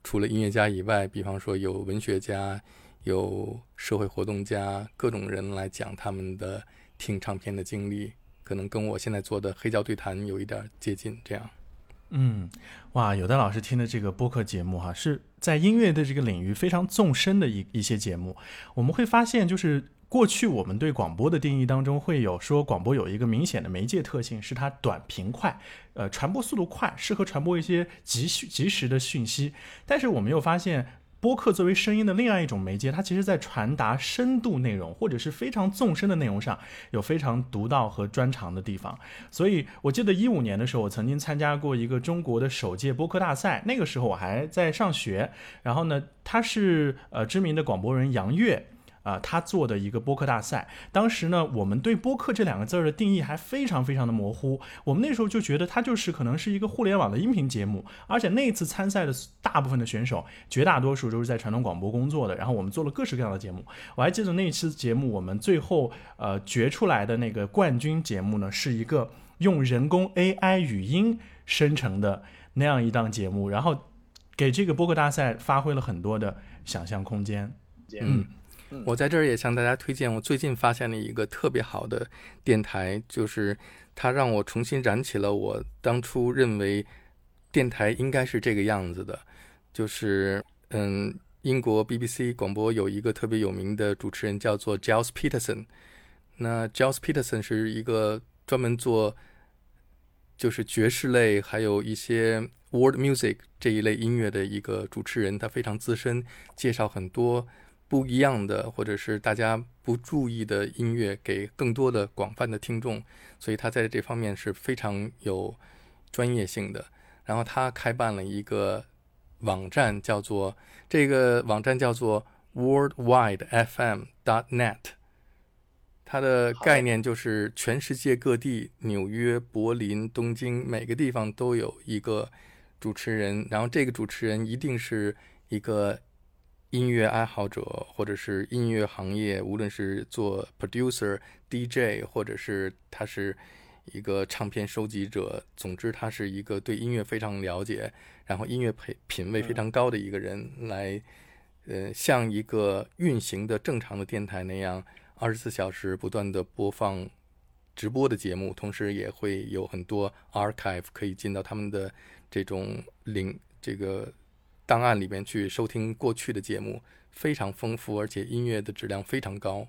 除了音乐家以外，比方说有文学家、有社会活动家，各种人来讲他们的听唱片的经历，可能跟我现在做的黑胶对谈有一点接近。这样，嗯，哇，有的老师听的这个播客节目哈，是在音乐的这个领域非常纵深的一一些节目，我们会发现就是。过去我们对广播的定义当中会有说，广播有一个明显的媒介特性，是它短平快，呃，传播速度快，适合传播一些及及时的讯息。但是我们又发现，播客作为声音的另外一种媒介，它其实在传达深度内容或者是非常纵深的内容上，有非常独到和专长的地方。所以我记得一五年的时候，我曾经参加过一个中国的首届播客大赛，那个时候我还在上学。然后呢，他是呃知名的广播人杨越。啊，他做的一个播客大赛，当时呢，我们对播客这两个字儿的定义还非常非常的模糊。我们那时候就觉得它就是可能是一个互联网的音频节目，而且那次参赛的大部分的选手，绝大多数都是在传统广播工作的。然后我们做了各式各样的节目，我还记得那一次节目，我们最后呃决出来的那个冠军节目呢，是一个用人工 AI 语音生成的那样一档节目，然后给这个播客大赛发挥了很多的想象空间。嗯。我在这儿也向大家推荐，我最近发现了一个特别好的电台，就是它让我重新燃起了我当初认为电台应该是这个样子的。就是嗯，英国 BBC 广播有一个特别有名的主持人叫做 Giles Peterson。那 Giles Peterson 是一个专门做就是爵士类，还有一些 world music 这一类音乐的一个主持人，他非常资深，介绍很多不一样的或者是大家不注意的音乐给更多的广泛的听众，所以他在这方面是非常有专业性的。然后他开办了一个网站，叫做这个网站叫做 worldwidefm.dot.net。它的概念就是全世界各地，纽约、柏林、东京，每个地方都有一个主持人。然后这个主持人一定是一个音乐爱好者，或者是音乐行业，无论是做 producer、DJ，或者是他是一个唱片收集者。总之，他是一个对音乐非常了解，然后音乐品品味非常高的一个人，来呃，像一个运行的正常的电台那样。二十四小时不断的播放直播的节目，同时也会有很多 archive 可以进到他们的这种领这个档案里面去收听过去的节目，非常丰富，而且音乐的质量非常高。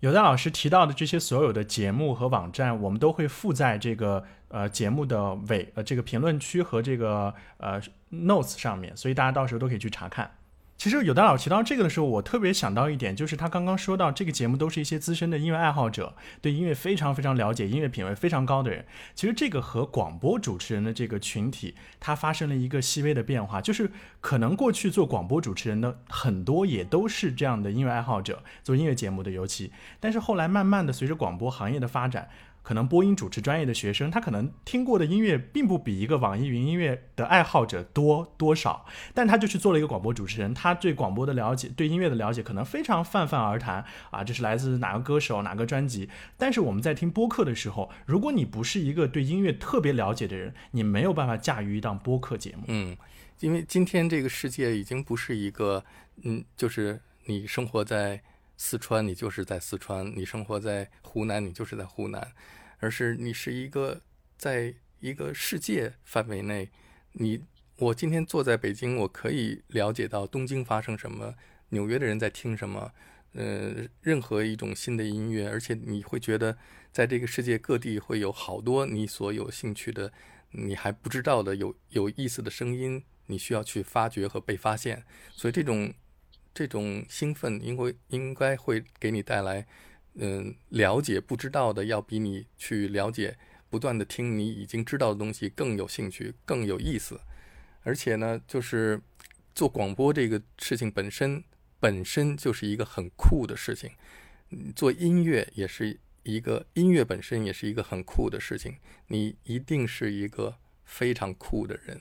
有的老师提到的这些所有的节目和网站，我们都会附在这个呃节目的尾呃这个评论区和这个呃 notes 上面，所以大家到时候都可以去查看。其实有的老提到这个的时候，我特别想到一点，就是他刚刚说到这个节目都是一些资深的音乐爱好者，对音乐非常非常了解，音乐品味非常高的人。其实这个和广播主持人的这个群体，它发生了一个细微的变化，就是可能过去做广播主持人的很多也都是这样的音乐爱好者，做音乐节目的尤其，但是后来慢慢的随着广播行业的发展。可能播音主持专业的学生，他可能听过的音乐并不比一个网易云音乐的爱好者多多少，但他就去做了一个广播主持人，他对广播的了解，对音乐的了解可能非常泛泛而谈啊，这是来自哪个歌手哪个专辑。但是我们在听播客的时候，如果你不是一个对音乐特别了解的人，你没有办法驾驭一档播客节目。嗯，因为今天这个世界已经不是一个，嗯，就是你生活在四川，你就是在四川；你生活在湖南，你就是在湖南。而是你是一个在一个世界范围内，你我今天坐在北京，我可以了解到东京发生什么，纽约的人在听什么，呃，任何一种新的音乐，而且你会觉得在这个世界各地会有好多你所有兴趣的、你还不知道的有有意思的声音，你需要去发掘和被发现，所以这种这种兴奋，应该应该会给你带来。嗯，了解不知道的要比你去了解、不断的听你已经知道的东西更有兴趣、更有意思。而且呢，就是做广播这个事情本身本身就是一个很酷的事情。做音乐也是一个音乐本身也是一个很酷的事情。你一定是一个非常酷的人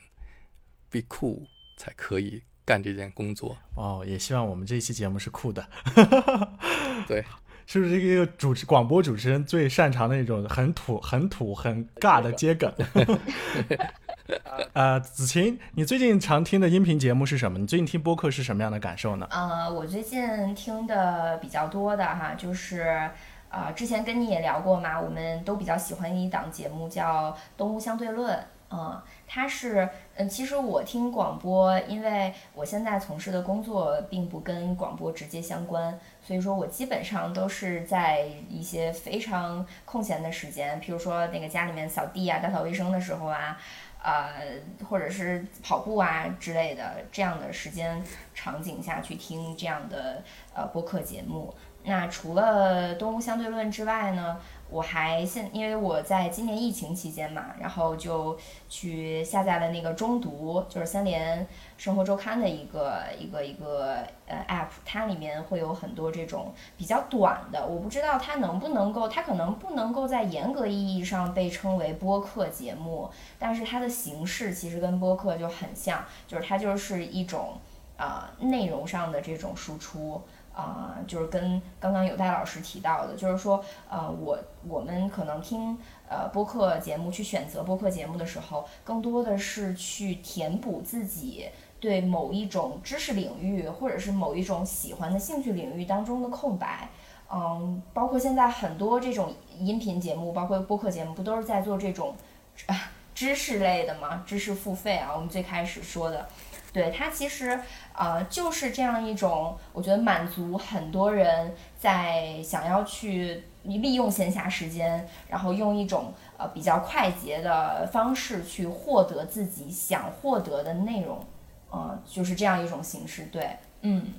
，be cool 才可以干这件工作。哦，也希望我们这期节目是酷的。[laughs] 对。[laughs] 是不是一个主持广播主持人最擅长的那种很土、很土、很尬的接梗？[laughs] 呃，子晴，你最近常听的音频节目是什么？你最近听播客是什么样的感受呢？呃，我最近听的比较多的哈，就是呃，之前跟你也聊过嘛，我们都比较喜欢一档节目叫《动物相对论》。嗯，它是，嗯，其实我听广播，因为我现在从事的工作并不跟广播直接相关，所以说我基本上都是在一些非常空闲的时间，比如说那个家里面扫地啊、打扫卫生的时候啊，呃，或者是跑步啊之类的这样的时间场景下去听这样的呃播客节目。那除了《动物相对论》之外呢？我还现，因为我在今年疫情期间嘛，然后就去下载了那个中读，就是三联生活周刊的一个一个一个呃 app，它里面会有很多这种比较短的，我不知道它能不能够，它可能不能够在严格意义上被称为播客节目，但是它的形式其实跟播客就很像，就是它就是一种啊内容上的这种输出。啊，就是跟刚刚有戴老师提到的，就是说，呃，我我们可能听呃播客节目去选择播客节目的时候，更多的是去填补自己对某一种知识领域或者是某一种喜欢的兴趣领域当中的空白。嗯，包括现在很多这种音频节目，包括播客节目，不都是在做这种知识类的吗？知识付费啊，我们最开始说的。对它其实，呃，就是这样一种，我觉得满足很多人在想要去利用闲暇时间，然后用一种呃比较快捷的方式去获得自己想获得的内容，呃，就是这样一种形式。对，嗯。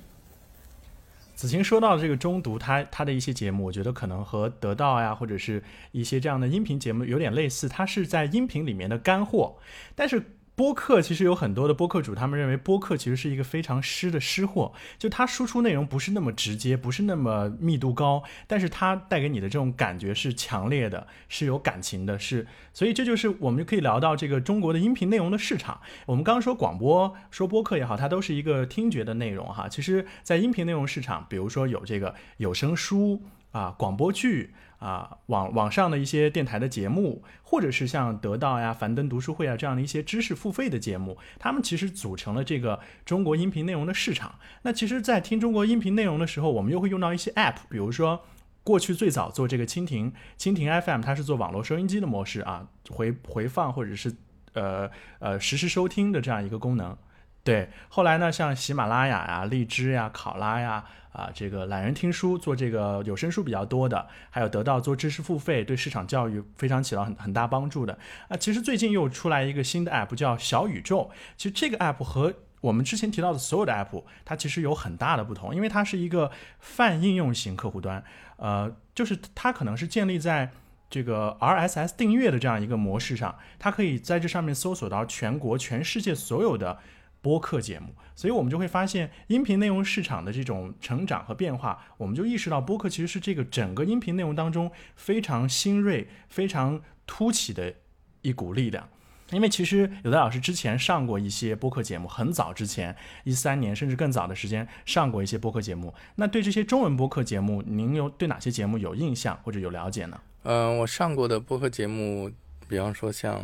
子晴说到这个中读，他他的一些节目，我觉得可能和得到呀，或者是一些这样的音频节目有点类似，它是在音频里面的干货，但是。播客其实有很多的播客主，他们认为播客其实是一个非常湿的湿货，就它输出内容不是那么直接，不是那么密度高，但是它带给你的这种感觉是强烈的，是有感情的，是，所以这就是我们就可以聊到这个中国的音频内容的市场。我们刚刚说广播、说播客也好，它都是一个听觉的内容哈。其实，在音频内容市场，比如说有这个有声书啊、广播剧。啊，网网上的一些电台的节目，或者是像得到呀、樊登读书会啊这样的一些知识付费的节目，他们其实组成了这个中国音频内容的市场。那其实，在听中国音频内容的时候，我们又会用到一些 App，比如说过去最早做这个蜻蜓蜻蜓 FM，它是做网络收音机的模式啊，回回放或者是呃呃实时收听的这样一个功能。对，后来呢，像喜马拉雅呀、荔枝呀、考拉呀。啊，这个懒人听书做这个有声书比较多的，还有得到做知识付费，对市场教育非常起到很很大帮助的。啊，其实最近又出来一个新的 app 叫小宇宙。其实这个 app 和我们之前提到的所有的 app，它其实有很大的不同，因为它是一个泛应用型客户端。呃，就是它可能是建立在这个 RSS 订阅的这样一个模式上，它可以在这上面搜索到全国、全世界所有的。播客节目，所以我们就会发现音频内容市场的这种成长和变化，我们就意识到播客其实是这个整个音频内容当中非常新锐、非常突起的一股力量。因为其实有的老师之前上过一些播客节目，很早之前一三年甚至更早的时间上过一些播客节目。那对这些中文播客节目，您有对哪些节目有印象或者有了解呢？嗯，我上过的播客节目，比方说像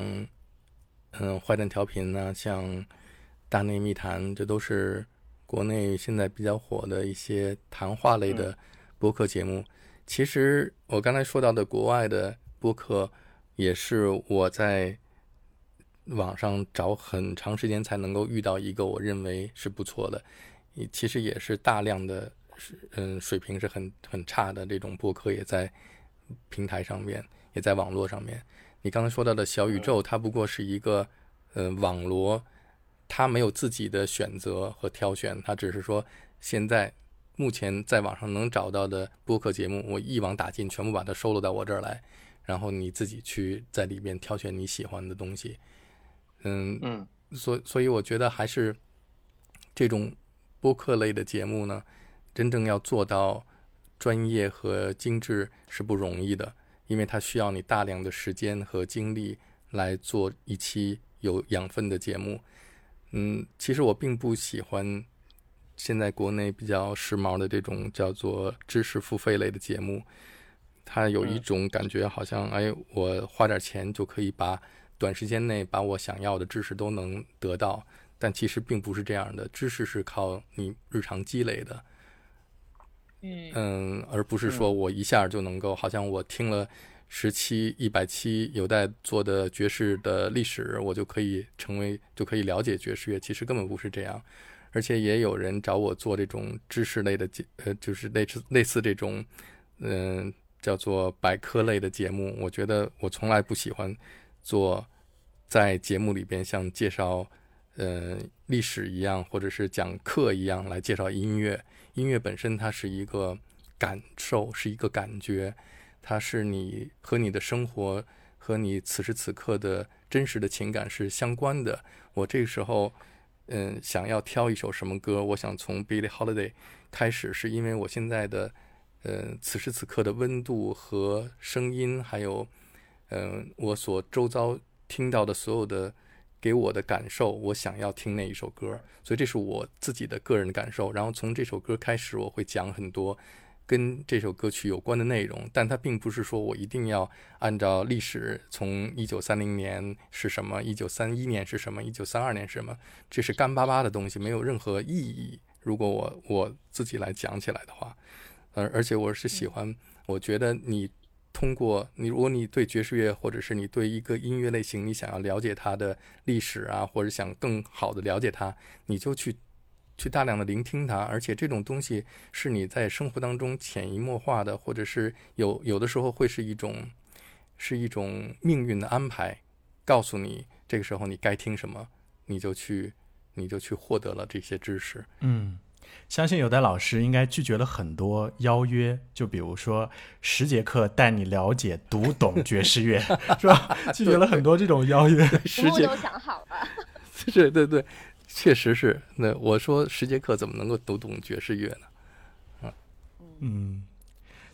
嗯坏蛋调频呢，像。大内密谈，这都是国内现在比较火的一些谈话类的播客节目。其实我刚才说到的国外的播客，也是我在网上找很长时间才能够遇到一个我认为是不错的。其实也是大量的，嗯，水平是很很差的这种播客也在平台上面，也在网络上面。你刚才说到的小宇宙，它不过是一个，呃，网络。他没有自己的选择和挑选，他只是说现在目前在网上能找到的播客节目，我一网打尽，全部把它收录到我这儿来，然后你自己去在里面挑选你喜欢的东西。嗯嗯，所所以我觉得还是这种播客类的节目呢，真正要做到专业和精致是不容易的，因为它需要你大量的时间和精力来做一期有养分的节目。嗯，其实我并不喜欢现在国内比较时髦的这种叫做知识付费类的节目，它有一种感觉，好像哎，我花点钱就可以把短时间内把我想要的知识都能得到，但其实并不是这样的，知识是靠你日常积累的，嗯，而不是说我一下就能够，好像我听了。十七一百七有待做的爵士的历史，我就可以成为就可以了解爵士乐。其实根本不是这样，而且也有人找我做这种知识类的节，呃，就是类似类似这种，嗯，叫做百科类的节目。我觉得我从来不喜欢做在节目里边像介绍呃历史一样，或者是讲课一样来介绍音乐。音乐本身它是一个感受，是一个感觉。它是你和你的生活和你此时此刻的真实的情感是相关的。我这个时候，嗯，想要挑一首什么歌，我想从 Billie Holiday 开始，是因为我现在的，呃，此时此刻的温度和声音，还有，嗯，我所周遭听到的所有的给我的感受，我想要听那一首歌，所以这是我自己的个人的感受。然后从这首歌开始，我会讲很多。跟这首歌曲有关的内容，但它并不是说我一定要按照历史从一九三零年是什么，一九三一年是什么，一九三二年是什么，这是干巴巴的东西，没有任何意义。如果我我自己来讲起来的话，而而且我是喜欢，我觉得你通过你，如果你对爵士乐或者是你对一个音乐类型，你想要了解它的历史啊，或者想更好的了解它，你就去去大量的聆听它，而且这种东西是你在生活当中潜移默化的，或者是有有的时候会是一种是一种命运的安排，告诉你这个时候你该听什么，你就去你就去获得了这些知识。嗯，相信有的老师应该拒绝了很多邀约，就比如说十节课带你了解读懂爵士乐，[laughs] 是吧？拒绝了很多这种邀约。十节都想好了。对 [laughs] 对对。确实是，那我说十节课怎么能够读懂爵士乐呢？啊嗯。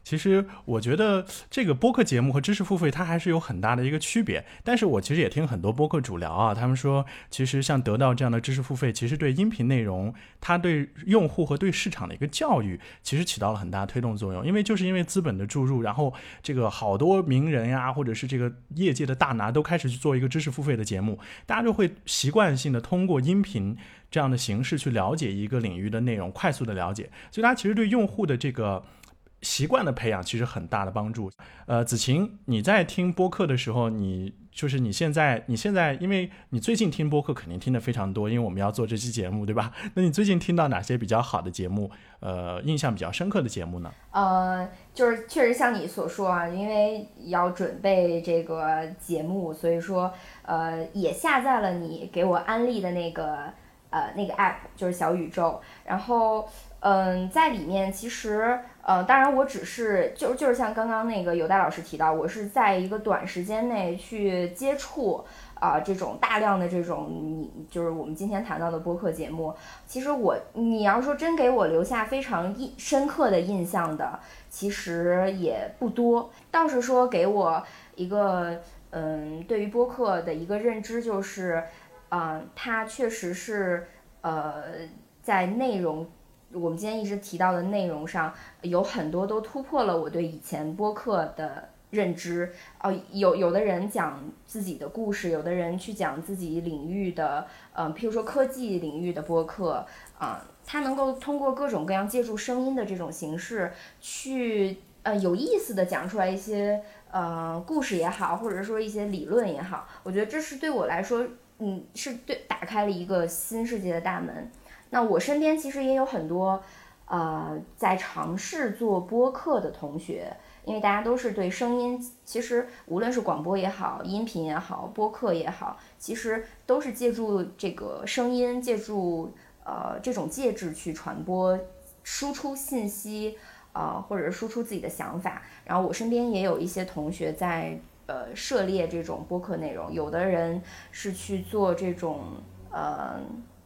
其实我觉得这个播客节目和知识付费它还是有很大的一个区别。但是我其实也听很多播客主聊啊，他们说，其实像得到这样的知识付费，其实对音频内容，它对用户和对市场的一个教育，其实起到了很大推动作用。因为就是因为资本的注入，然后这个好多名人呀，或者是这个业界的大拿都开始去做一个知识付费的节目，大家就会习惯性的通过音频这样的形式去了解一个领域的内容，快速的了解。所以它其实对用户的这个。习惯的培养其实很大的帮助。呃，子晴，你在听播客的时候，你就是你现在，你现在，因为你最近听播客肯定听的非常多，因为我们要做这期节目，对吧？[laughs] 那你最近听到哪些比较好的节目？呃，印象比较深刻的节目呢？呃，就是确实像你所说啊，因为要准备这个节目，所以说呃也下载了你给我安利的那个呃那个 app，就是小宇宙，然后。嗯，在里面其实，呃，当然我只是就就是像刚刚那个有戴老师提到，我是在一个短时间内去接触啊这种大量的这种你就是我们今天谈到的播客节目。其实我你要说真给我留下非常印深刻的印象的，其实也不多。倒是说给我一个嗯，对于播客的一个认知就是，嗯，它确实是呃在内容。我们今天一直提到的内容上，有很多都突破了我对以前播客的认知。哦，有有的人讲自己的故事，有的人去讲自己领域的，嗯，譬如说科技领域的播客，啊，他能够通过各种各样借助声音的这种形式，去呃有意思的讲出来一些呃故事也好，或者说一些理论也好，我觉得这是对我来说，嗯，是对打开了一个新世界的大门。那我身边其实也有很多，呃，在尝试做播客的同学，因为大家都是对声音，其实无论是广播也好，音频也好，播客也好，其实都是借助这个声音，借助呃这种介质去传播、输出信息，呃，或者是输出自己的想法。然后我身边也有一些同学在呃涉猎这种播客内容，有的人是去做这种呃。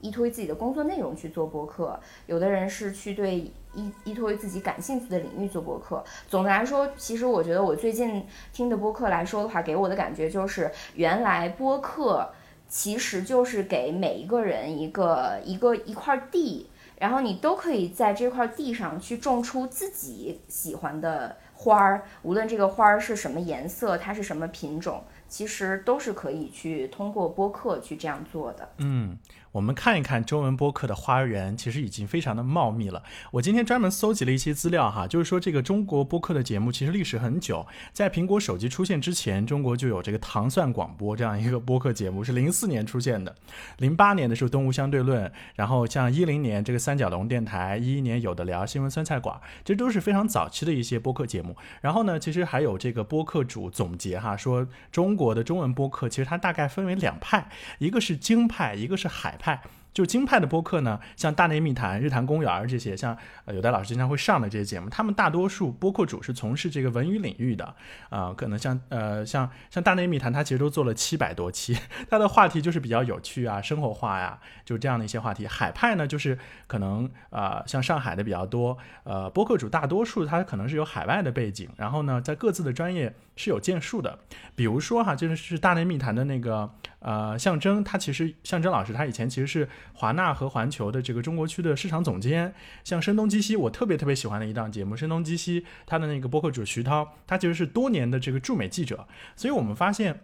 依托于自己的工作内容去做播客，有的人是去对依依托于自己感兴趣的领域做播客。总的来说，其实我觉得我最近听的播客来说的话，给我的感觉就是，原来播客其实就是给每一个人一个一个一块地，然后你都可以在这块地上去种出自己喜欢的花儿，无论这个花儿是什么颜色，它是什么品种，其实都是可以去通过播客去这样做的。嗯。我们看一看中文播客的花园，其实已经非常的茂密了。我今天专门搜集了一些资料哈，就是说这个中国播客的节目其实历史很久，在苹果手机出现之前，中国就有这个糖蒜广播这样一个播客节目，是零四年出现的。零八年的时候东吴相对论，然后像一零年这个三角龙电台，一一年有的聊新闻酸菜馆，这都是非常早期的一些播客节目。然后呢，其实还有这个播客主总结哈，说中国的中文播客其实它大概分为两派，一个是京派，一个是海派。派就京派的播客呢，像大内密谈、日坛公园这些，像呃有的老师经常会上的这些节目，他们大多数播客主是从事这个文娱领域的啊，可能像呃像像大内密谈，他其实都做了七百多期，[laughs] 他的话题就是比较有趣啊、生活化呀，就是这样的一些话题。海派呢，就是可能啊像上海的比较多，呃播客主大多数他可能是有海外的背景，然后呢在各自的专业是有建树的，比如说哈，就是大内密谈的那个。呃，象征他其实象征老师，他以前其实是华纳和环球的这个中国区的市场总监。像声东击西，我特别特别喜欢的一档节目《声东击西》，他的那个播客主徐涛，他其实是多年的这个驻美记者。所以我们发现，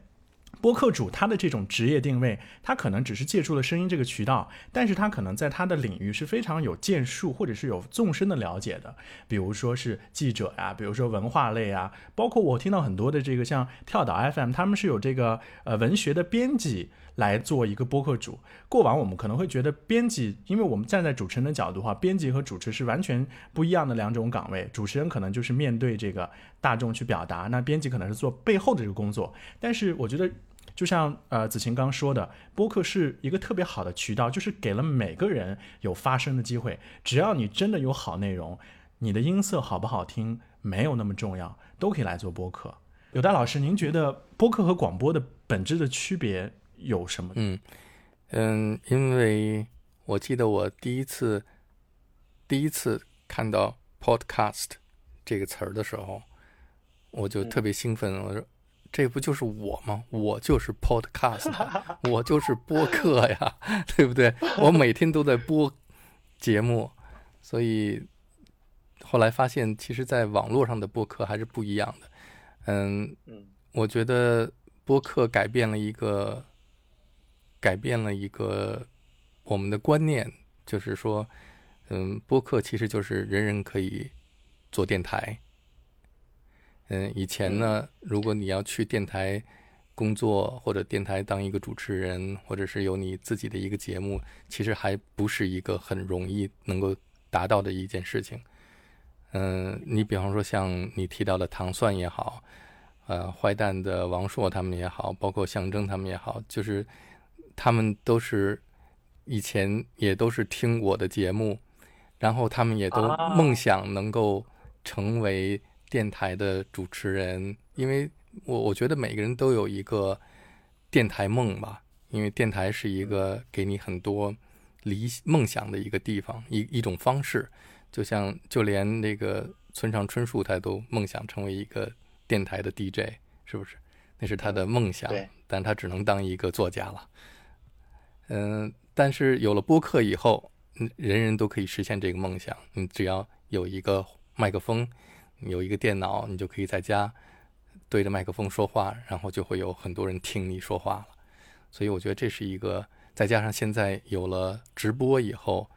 播客主他的这种职业定位，他可能只是借助了声音这个渠道，但是他可能在他的领域是非常有建树或者是有纵深的了解的，比如说是记者呀，比如说文化类啊，包括我听到很多的这个像跳岛 FM，他们是有这个呃文学的编辑。来做一个播客主。过往我们可能会觉得编辑，因为我们站在主持人的角度的话，编辑和主持是完全不一样的两种岗位。主持人可能就是面对这个大众去表达，那编辑可能是做背后的这个工作。但是我觉得，就像呃子晴刚说的，播客是一个特别好的渠道，就是给了每个人有发声的机会。只要你真的有好内容，你的音色好不好听没有那么重要，都可以来做播客。有大老师，您觉得播客和广播的本质的区别？有什么？嗯嗯，因为我记得我第一次第一次看到 podcast 这个词儿的时候，我就特别兴奋。我说：“这不就是我吗？我就是 podcast，我就是播客呀，[laughs] 对不对？我每天都在播节目，所以后来发现，其实，在网络上的播客还是不一样的。嗯嗯，我觉得播客改变了一个。改变了一个我们的观念，就是说，嗯，播客其实就是人人可以做电台。嗯，以前呢，如果你要去电台工作，或者电台当一个主持人，或者是有你自己的一个节目，其实还不是一个很容易能够达到的一件事情。嗯，你比方说像你提到的糖蒜也好，呃，坏蛋的王朔他们也好，包括象征他们也好，就是。他们都是以前也都是听我的节目，然后他们也都梦想能够成为电台的主持人，因为我我觉得每个人都有一个电台梦吧，因为电台是一个给你很多理梦想的一个地方，一一种方式，就像就连那个村上春树他都梦想成为一个电台的 DJ，是不是？那是他的梦想，但他只能当一个作家了。嗯，但是有了播客以后，人人都可以实现这个梦想。你只要有一个麦克风，有一个电脑，你就可以在家对着麦克风说话，然后就会有很多人听你说话了。所以我觉得这是一个，再加上现在有了直播以后，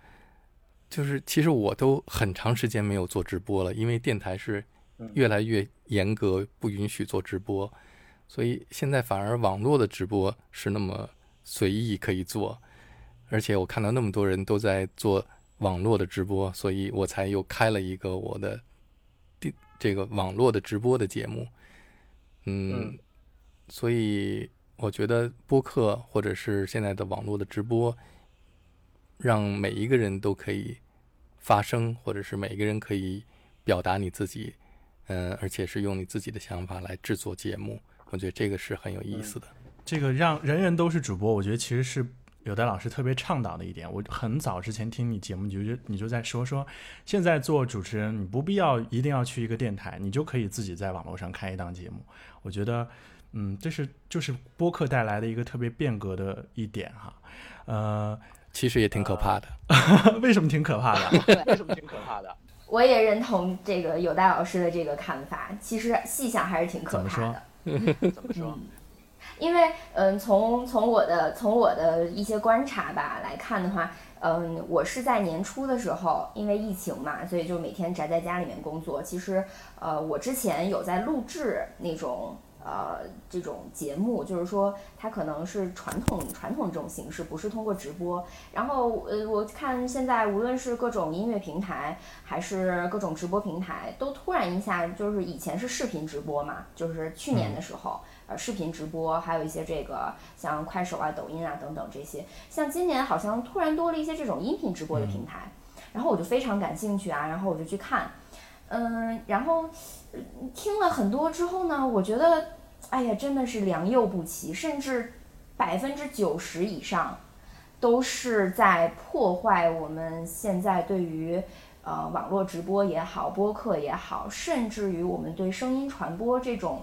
就是其实我都很长时间没有做直播了，因为电台是越来越严格，不允许做直播，所以现在反而网络的直播是那么。随意可以做，而且我看到那么多人都在做网络的直播，所以我才又开了一个我的第这个网络的直播的节目。嗯，所以我觉得播客或者是现在的网络的直播，让每一个人都可以发声，或者是每一个人可以表达你自己，嗯，而且是用你自己的想法来制作节目，我觉得这个是很有意思的。这个让人人都是主播，我觉得其实是有的老师特别倡导的一点。我很早之前听你节目，你就你就在说说，现在做主持人，你不必要一定要去一个电台，你就可以自己在网络上开一档节目。我觉得，嗯，这是就是播客带来的一个特别变革的一点哈。呃，其实也挺可怕的。[laughs] 为什么挺可怕的？[laughs] 为什么挺可怕的？我也认同这个有戴老师的这个看法。其实细想还是挺可怕的。怎么说？[laughs] 因为，嗯，从从我的从我的一些观察吧来看的话，嗯，我是在年初的时候，因为疫情嘛，所以就每天宅在家里面工作。其实，呃，我之前有在录制那种。呃，这种节目就是说，它可能是传统传统这种形式，不是通过直播。然后，呃，我看现在无论是各种音乐平台，还是各种直播平台，都突然一下就是以前是视频直播嘛，就是去年的时候，呃，视频直播，还有一些这个像快手啊、抖音啊等等这些。像今年好像突然多了一些这种音频直播的平台，然后我就非常感兴趣啊，然后我就去看。嗯，然后听了很多之后呢，我觉得，哎呀，真的是良莠不齐，甚至百分之九十以上都是在破坏我们现在对于呃网络直播也好、播客也好，甚至于我们对声音传播这种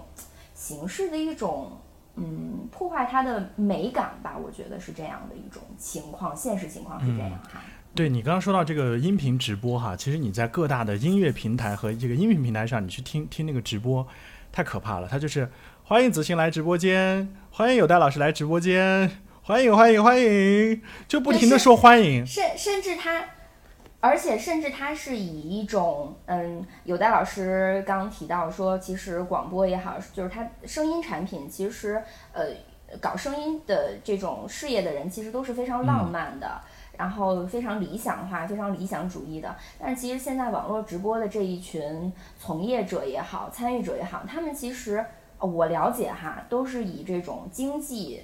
形式的一种嗯破坏它的美感吧。我觉得是这样的一种情况，现实情况是这样哈。对你刚刚说到这个音频直播哈，其实你在各大的音乐平台和这个音频平台上，你去听听那个直播，太可怕了。他就是欢迎子欣来直播间，欢迎有戴老师来直播间，欢迎欢迎欢迎，就不停的说欢迎。甚甚至他，而且甚至他是以一种嗯，有戴老师刚刚提到说，其实广播也好，就是他声音产品，其实呃，搞声音的这种事业的人，其实都是非常浪漫的。然后非常理想化、非常理想主义的，但是其实现在网络直播的这一群从业者也好、参与者也好，他们其实我了解哈，都是以这种经济，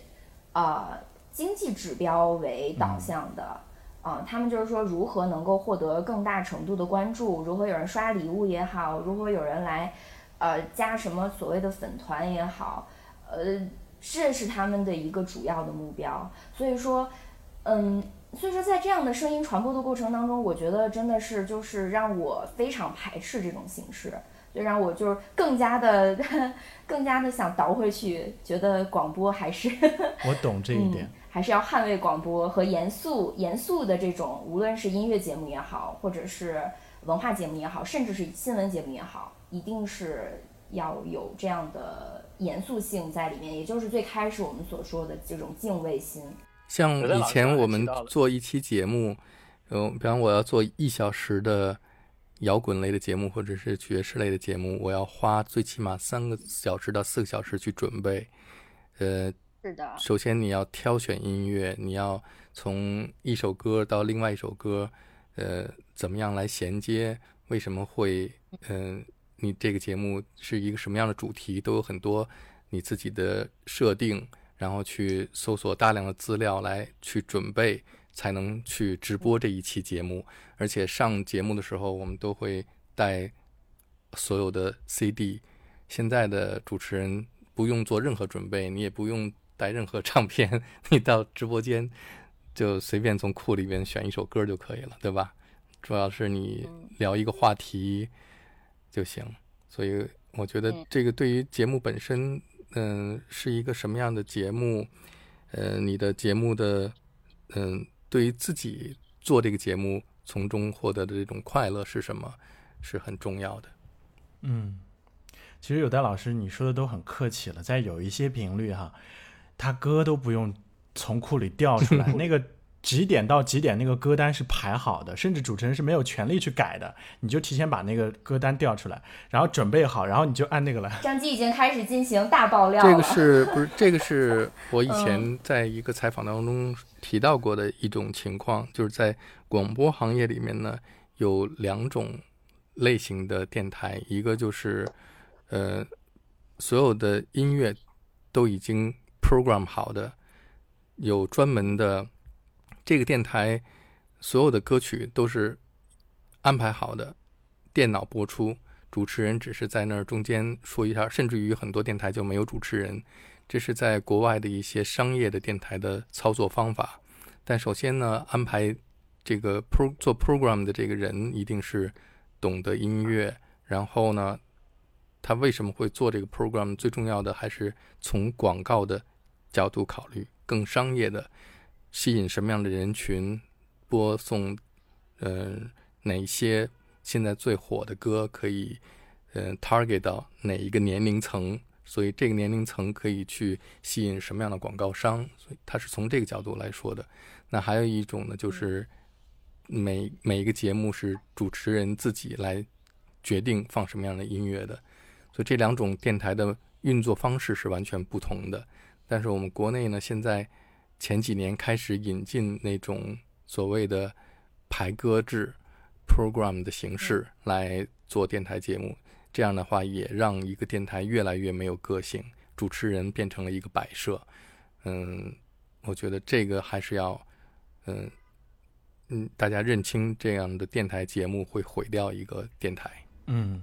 呃，经济指标为导向的，啊，他们就是说如何能够获得更大程度的关注，如何有人刷礼物也好，如何有人来，呃，加什么所谓的粉团也好，呃，这是他们的一个主要的目标，所以说，嗯。所以说，在这样的声音传播的过程当中，我觉得真的是就是让我非常排斥这种形式，就让我就是更加的、[laughs] 更加的想倒回去，觉得广播还是我懂这一点，还是要捍卫广播和严肃、严肃的这种，无论是音乐节目也好，或者是文化节目也好，甚至是新闻节目也好，一定是要有这样的严肃性在里面，也就是最开始我们所说的这种敬畏心。像以前我们做一期节目，嗯，比方我要做一小时的摇滚类的节目，或者是爵士类的节目，我要花最起码三个小时到四个小时去准备。呃，是的。首先你要挑选音乐，你要从一首歌到另外一首歌，呃，怎么样来衔接？为什么会？嗯，你这个节目是一个什么样的主题？都有很多你自己的设定。然后去搜索大量的资料来去准备，才能去直播这一期节目。而且上节目的时候，我们都会带所有的 CD。现在的主持人不用做任何准备，你也不用带任何唱片，[laughs] 你到直播间就随便从库里边选一首歌就可以了，对吧？主要是你聊一个话题就行。所以我觉得这个对于节目本身。嗯，是一个什么样的节目？呃，你的节目的，嗯，对于自己做这个节目从中获得的这种快乐是什么，是很重要的。嗯，其实有的老师你说的都很客气了，在有一些频率哈，他歌都不用从库里调出来，[laughs] 那个。几点到几点那个歌单是排好的，甚至主持人是没有权利去改的，你就提前把那个歌单调出来，然后准备好，然后你就按那个来。张基已经开始进行大爆料了。这个是不是这个是我以前在一个采访当中提到过的一种情况，就是在广播行业里面呢，有两种类型的电台，一个就是呃所有的音乐都已经 program 好的，有专门的。这个电台所有的歌曲都是安排好的，电脑播出，主持人只是在那儿中间说一下，甚至于很多电台就没有主持人。这是在国外的一些商业的电台的操作方法。但首先呢，安排这个 pro 做 program 的这个人一定是懂得音乐。然后呢，他为什么会做这个 program？最重要的还是从广告的角度考虑，更商业的。吸引什么样的人群？播送，嗯，哪些现在最火的歌可以，嗯，target 到哪一个年龄层？所以这个年龄层可以去吸引什么样的广告商？所以他是从这个角度来说的。那还有一种呢，就是每每一个节目是主持人自己来决定放什么样的音乐的。所以这两种电台的运作方式是完全不同的。但是我们国内呢，现在。前几年开始引进那种所谓的排歌制 program 的形式来做电台节目，这样的话也让一个电台越来越没有个性，主持人变成了一个摆设。嗯，我觉得这个还是要，嗯嗯，大家认清这样的电台节目会毁掉一个电台。嗯，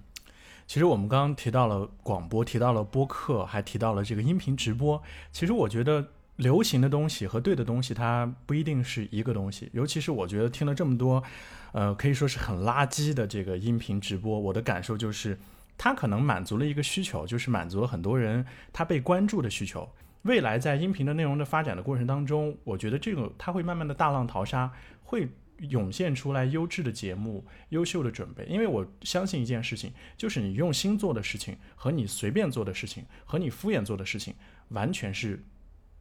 其实我们刚刚提到了广播，提到了播客，还提到了这个音频直播。其实我觉得。流行的东西和对的东西，它不一定是一个东西。尤其是我觉得听了这么多，呃，可以说是很垃圾的这个音频直播，我的感受就是，它可能满足了一个需求，就是满足了很多人他被关注的需求。未来在音频的内容的发展的过程当中，我觉得这个它会慢慢的大浪淘沙，会涌现出来优质的节目、优秀的准备。因为我相信一件事情，就是你用心做的事情和你随便做的事情和你敷衍做的事情，完全是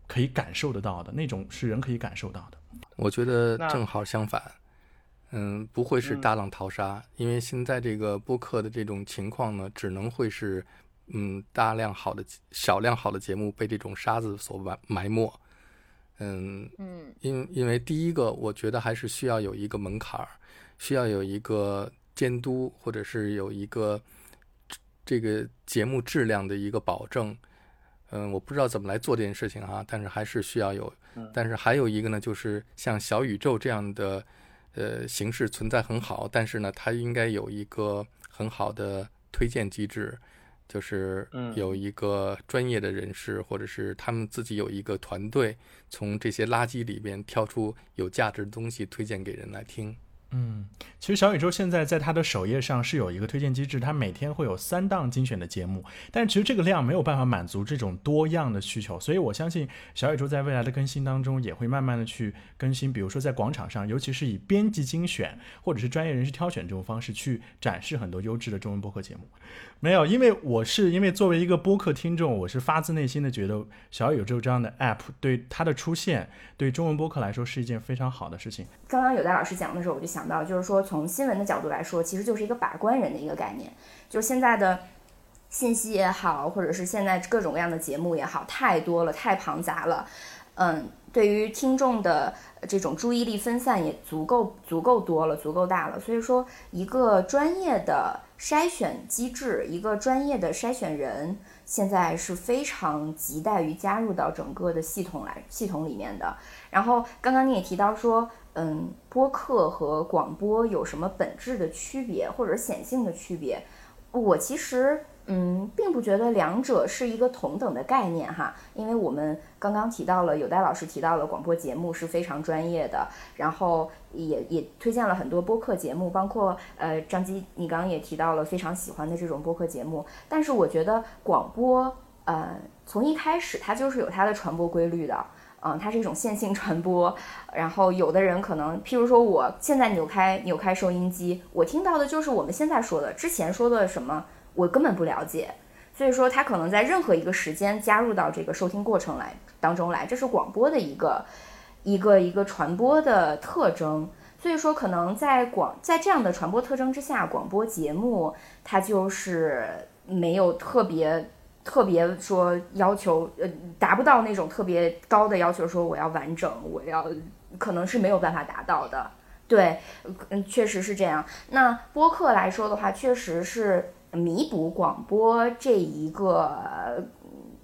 可以感受得到的，那种是人可以感受到的。我觉得正好相反，嗯，不会是嗯大浪淘沙，因为现在这个播客的这种情况呢，只能会是，嗯，大量好的少量好的节目被这种沙子所埋埋没，嗯，嗯因因为第一个，我觉得还是需要有一个门槛儿，需要有一个监督，或者是有一个这个节目质量的一个保证。嗯，我不知道怎么来做这件事情啊，但是还是需要有。但是还有一个呢，就是像小宇宙这样的呃形式存在很好，但是呢，它应该有一个很好的推荐机制，就是嗯有一个专业的人士，或者是他们自己有一个团队，从这些垃圾里边挑出有价值的东西推荐给人来听。嗯，其实小宇宙现在在它的首页上是有一个推荐机制，它每天会有三档精选的节目，但其实这个量没有办法满足这种多样的需求，所以我相信小宇宙在未来的更新当中也会慢慢的去更新，比如说在广场上，尤其是以编辑精选或者是专业人士挑选这种方式去展示很多优质的中文播客节目。没有，因为我是因为作为一个播客听众，我是发自内心的觉得小宇宙这样的 app 对它的出现，对中文播客来说是一件非常好的事情。刚刚有戴老师讲的时候，我就想到，就是说从新闻的角度来说，其实就是一个把关人的一个概念。就现在的信息也好，或者是现在各种各样的节目也好，太多了，太庞杂了。嗯，对于听众的这种注意力分散也足够足够多了，足够大了。所以说，一个专业的筛选机制，一个专业的筛选人，现在是非常亟待于加入到整个的系统来系统里面的。然后刚刚你也提到说，嗯，播客和广播有什么本质的区别，或者显性的区别？我其实嗯，并不觉得两者是一个同等的概念哈，因为我们刚刚提到了，有戴老师提到了广播节目是非常专业的，然后也也推荐了很多播客节目，包括呃张基，你刚刚也提到了非常喜欢的这种播客节目，但是我觉得广播呃从一开始它就是有它的传播规律的。嗯，它是一种线性传播，然后有的人可能，譬如说我现在扭开扭开收音机，我听到的就是我们现在说的，之前说的什么我根本不了解，所以说它可能在任何一个时间加入到这个收听过程来当中来，这是广播的一个一个一个传播的特征。所以说，可能在广在这样的传播特征之下，广播节目它就是没有特别。特别说要求，呃，达不到那种特别高的要求，说我要完整，我要可能是没有办法达到的。对，嗯，确实是这样。那播客来说的话，确实是弥补广播这一个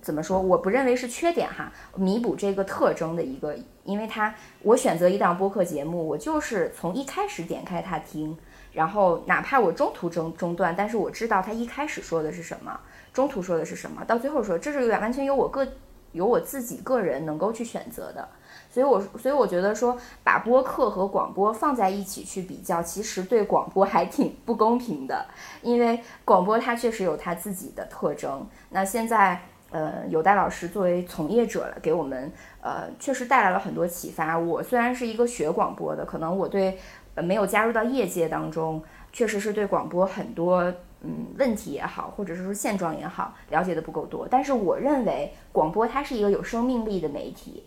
怎么说？我不认为是缺点哈，弥补这个特征的一个，因为它我选择一档播客节目，我就是从一开始点开它听，然后哪怕我中途中中断，但是我知道他一开始说的是什么。中途说的是什么，到最后说，这是完全由我个由我自己个人能够去选择的，所以我所以我觉得说把播客和广播放在一起去比较，其实对广播还挺不公平的，因为广播它确实有它自己的特征。那现在呃，有戴老师作为从业者了给我们呃确实带来了很多启发。我虽然是一个学广播的，可能我对呃没有加入到业界当中，确实是对广播很多。嗯，问题也好，或者是说现状也好，了解的不够多。但是我认为广播它是一个有生命力的媒体，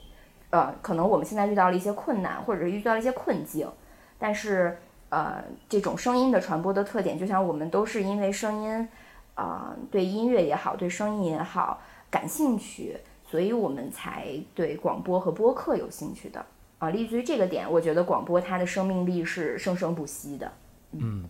呃，可能我们现在遇到了一些困难，或者是遇到了一些困境，但是呃，这种声音的传播的特点，就像我们都是因为声音，啊、对音乐也好，对声音也好感兴趣，所以我们才对广播和播客有兴趣的啊、立足于这个点，我觉得广播它的生命力是生生不息的。嗯。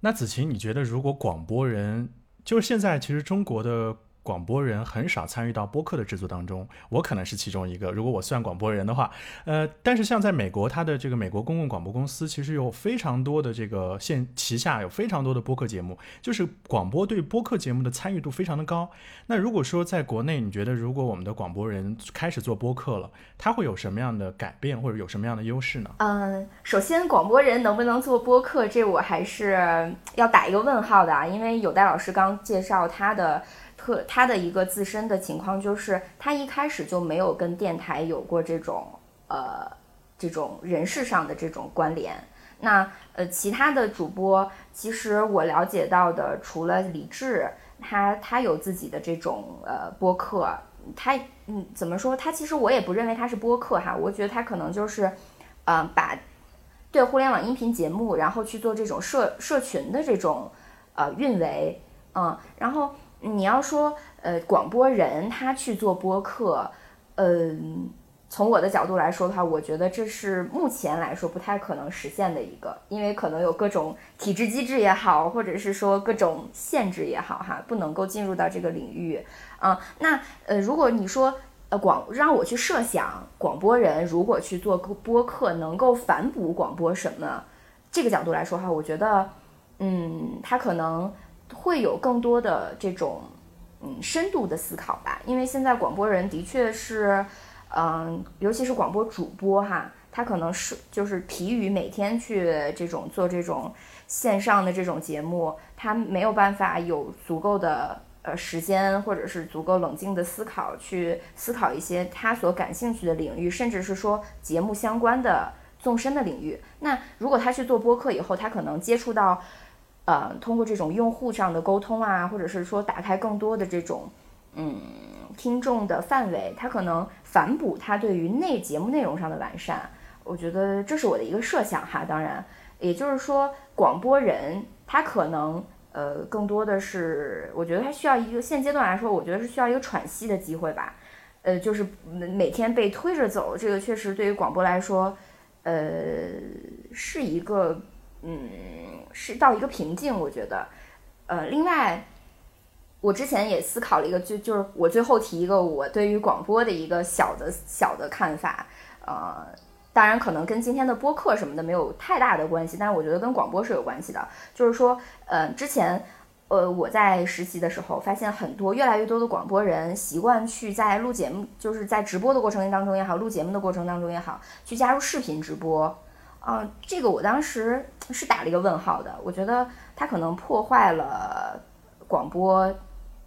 那子晴，你觉得如果广播人，就是现在其实中国的广播人很少参与到播客的制作当中，我可能是其中一个。如果我算广播人的话，呃，但是像在美国，它的这个美国公共广播公司其实有非常多的这个线旗下有非常多的播客节目，就是广播对播客节目的参与度非常的高。那如果说在国内，你觉得如果我们的广播人开始做播客了，他会有什么样的改变，或者有什么样的优势呢？嗯，首先广播人能不能做播客，这我还是要打一个问号的啊，因为有戴老师刚介绍他的。特他的一个自身的情况就是，他一开始就没有跟电台有过这种呃这种人事上的这种关联。那呃，其他的主播，其实我了解到的，除了李志，他他有自己的这种呃播客，他嗯怎么说？他其实我也不认为他是播客哈，我觉得他可能就是，嗯，把对互联网音频节目，然后去做这种社社群的这种呃运维，嗯，然后你要说呃广播人他去做播客，嗯。从我的角度来说的话，我觉得这是目前来说不太可能实现的一个，因为可能有各种体制机制也好，或者是说各种限制也好，哈，不能够进入到这个领域。啊，那呃，如果你说呃广让我去设想广播人如果去做播客能够反哺广播什么，这个角度来说哈，我觉得，嗯，他可能会有更多的这种嗯深度的思考吧，因为现在广播人的确是。嗯，尤其是广播主播哈，他可能是就是疲于每天去这种做这种线上的这种节目，他没有办法有足够的呃时间或者是足够冷静的思考去思考一些他所感兴趣的领域，甚至是说节目相关的纵深的领域。那如果他去做播客以后，他可能接触到呃通过这种用户上的沟通啊，或者是说打开更多的这种嗯。听众的范围，他可能反哺他对于内节目内容上的完善，我觉得这是我的一个设想哈。当然，也就是说，广播人他可能呃更多的是，我觉得他需要一个现阶段来说，我觉得是需要一个喘息的机会吧。呃，就是每天被推着走，这个确实对于广播来说，呃，是一个嗯是到一个瓶颈，我觉得。呃，另外。我之前也思考了一个，就就是我最后提一个我对于广播的一个小的小的看法，呃，当然可能跟今天的播客什么的没有太大的关系，但是我觉得跟广播是有关系的。就是说，呃，之前，呃，我在实习的时候发现很多越来越多的广播人习惯去在录节目，就是在直播的过程当中也好，录节目的过程当中也好，去加入视频直播，啊，这个我当时是打了一个问号的，我觉得它可能破坏了广播。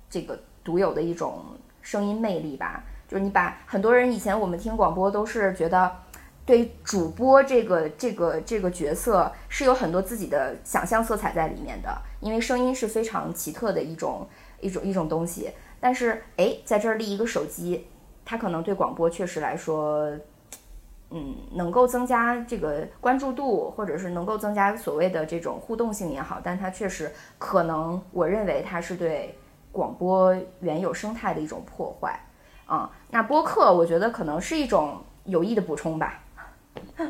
这个独有的一种声音魅力吧，就是你把很多人以前我们听广播都是觉得，对主播这个这个这个角色是有很多自己的想象色彩在里面的，因为声音是非常奇特的一种一种一种东西。但是哎，在这儿立一个手机，它可能对广播确实来说，嗯，能够增加这个关注度，或者是能够增加所谓的这种互动性也好，但它确实可能，我认为它是对。广播原有生态的一种破坏，啊，那播客我觉得可能是一种有益的补充吧。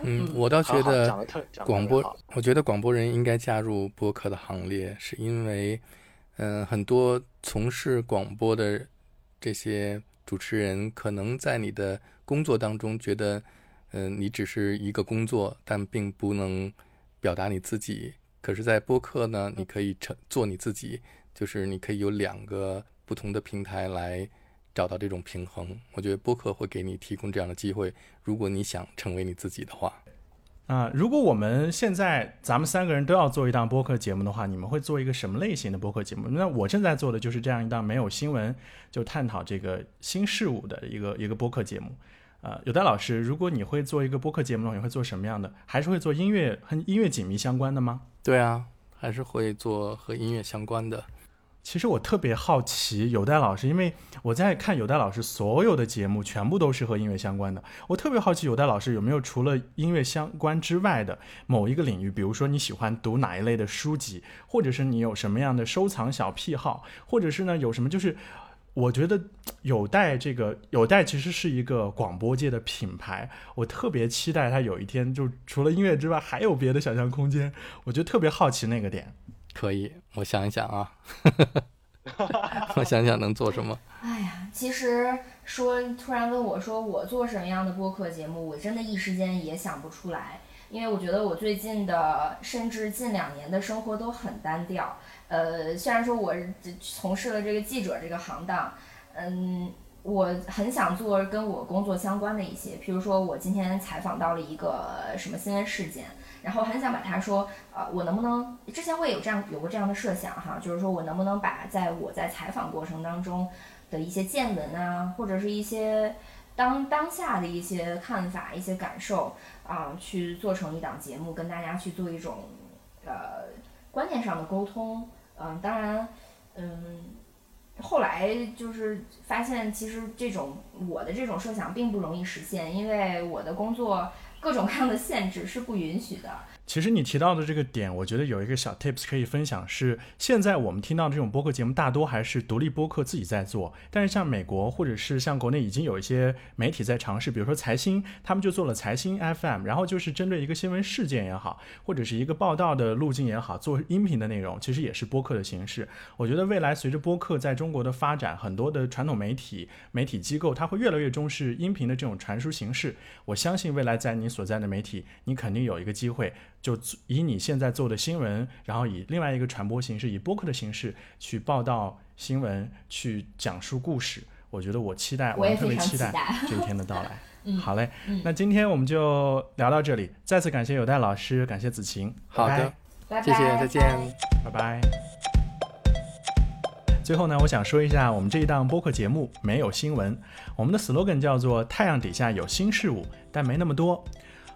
嗯，我倒觉得广播，我觉得广播人应该加入播客的行列，是因为，嗯，很多从事广播的这些主持人，可能在你的工作当中觉得，嗯，你只是一个工作，但并不能表达你自己。可是，在播客呢，你可以成做你自己。就是你可以有两个不同的平台来找到这种平衡，我觉得播客会给你提供这样的机会。如果你想成为你自己的话，啊，如果我们现在咱们三个人都要做一档播客节目的话，你们会做一个什么类型的播客节目？那我正在做的就是这样一档没有新闻就探讨这个新事物的一个一个播客节目。呃，有戴老师，如果你会做一个播客节目的话，你会做什么样的？还是会做音乐和音乐紧密相关的吗？对啊，还是会做和音乐相关的。其实我特别好奇有代老师，因为我在看有代老师所有的节目，全部都是和音乐相关的。我特别好奇有代老师有没有除了音乐相关之外的某一个领域，比如说你喜欢读哪一类的书籍，或者是你有什么样的收藏小癖好，或者是呢有什么就是，我觉得有待这个有待其实是一个广播界的品牌，我特别期待它有一天就除了音乐之外还有别的想象空间，我就特别好奇那个点。可以，我想一想啊，[laughs] 我想想能做什么。[laughs] 哎呀，其实说突然问我说我做什么样的播客节目，我真的一时间也想不出来，因为我觉得我最近的甚至近两年的生活都很单调。呃，虽然说我从事了这个记者这个行当，嗯，我很想做跟我工作相关的一些，比如说我今天采访到了一个什么新闻事件。然后很想把他说，呃，我能不能之前我也有这样有过这样的设想哈，就是说我能不能把在我在采访过程当中的一些见闻啊，或者是一些当当下的一些看法、一些感受啊，去做成一档节目，跟大家去做一种呃观念上的沟通。嗯，当然，嗯，后来就是发现，其实这种我的这种设想并不容易实现，因为我的工作各种各样的限制是不允许的。其实你提到的这个点，我觉得有一个小 tips 可以分享，是现在我们听到的这种播客节目，大多还是独立播客自己在做。但是像美国或者是像国内，已经有一些媒体在尝试，比如说财新，他们就做了财新 FM，然后就是针对一个新闻事件也好，或者是一个报道的路径也好，做音频的内容，其实也是播客的形式。我觉得未来随着播客在中国的发展，很多的传统媒体、媒体机构，它会越来越重视音频的这种传输形式。我相信未来在你所在的媒体，你肯定有一个机会。就以你现在做的新闻，然后以另外一个传播形式，以播客的形式去报道新闻，去讲述故事。我觉得我期待，我也特别期待这一天的到来。[laughs] 嗯，好嘞，那今天我们就聊到这里。再次感谢有代老师，感谢子晴。好的，谢谢，再见，拜拜。最后呢，我想说一下我们这一档播客节目没有新闻，我们的 slogan 叫做“太阳底下有新事物”，但没那么多。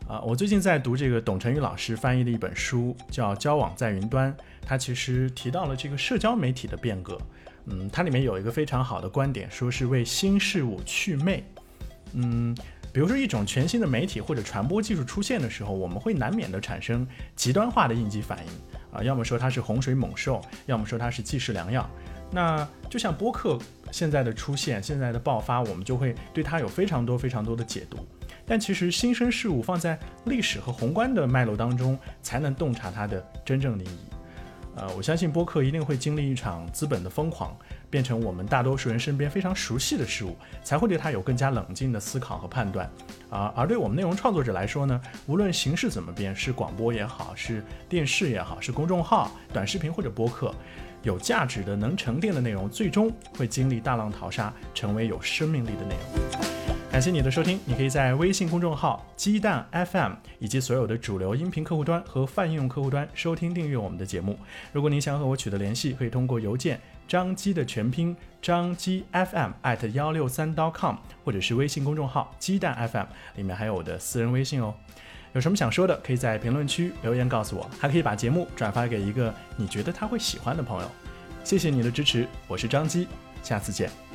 啊，我最近在读这个董晨宇老师翻译的一本书，叫《交往在云端》。他其实提到了这个社交媒体的变革。嗯，它里面有一个非常好的观点，说是为新事物去魅。嗯，比如说一种全新的媒体或者传播技术出现的时候，我们会难免的产生极端化的应激反应。啊，要么说它是洪水猛兽，要么说它是济世良药。那就像播客现在的出现，现在的爆发，我们就会对它有非常多非常多的解读。但其实新生事物放在历史和宏观的脉络当中，才能洞察它的真正意义。呃，我相信播客一定会经历一场资本的疯狂，变成我们大多数人身边非常熟悉的事物，才会对它有更加冷静的思考和判断。啊，而对我们内容创作者来说呢，无论形式怎么变，是广播也好，是电视也好，是公众号、短视频或者播客，有价值的、能沉淀的内容，最终会经历大浪淘沙，成为有生命力的内容。感谢你的收听，你可以在微信公众号“鸡蛋 FM” 以及所有的主流音频客户端和泛应用客户端收听订阅我们的节目。如果你想和我取得联系，可以通过邮件张基的全拼张基 FM at 幺六三 .com，或者是微信公众号“鸡蛋 FM”，里面还有我的私人微信哦。有什么想说的，可以在评论区留言告诉我，还可以把节目转发给一个你觉得他会喜欢的朋友。谢谢你的支持，我是张基，下次见。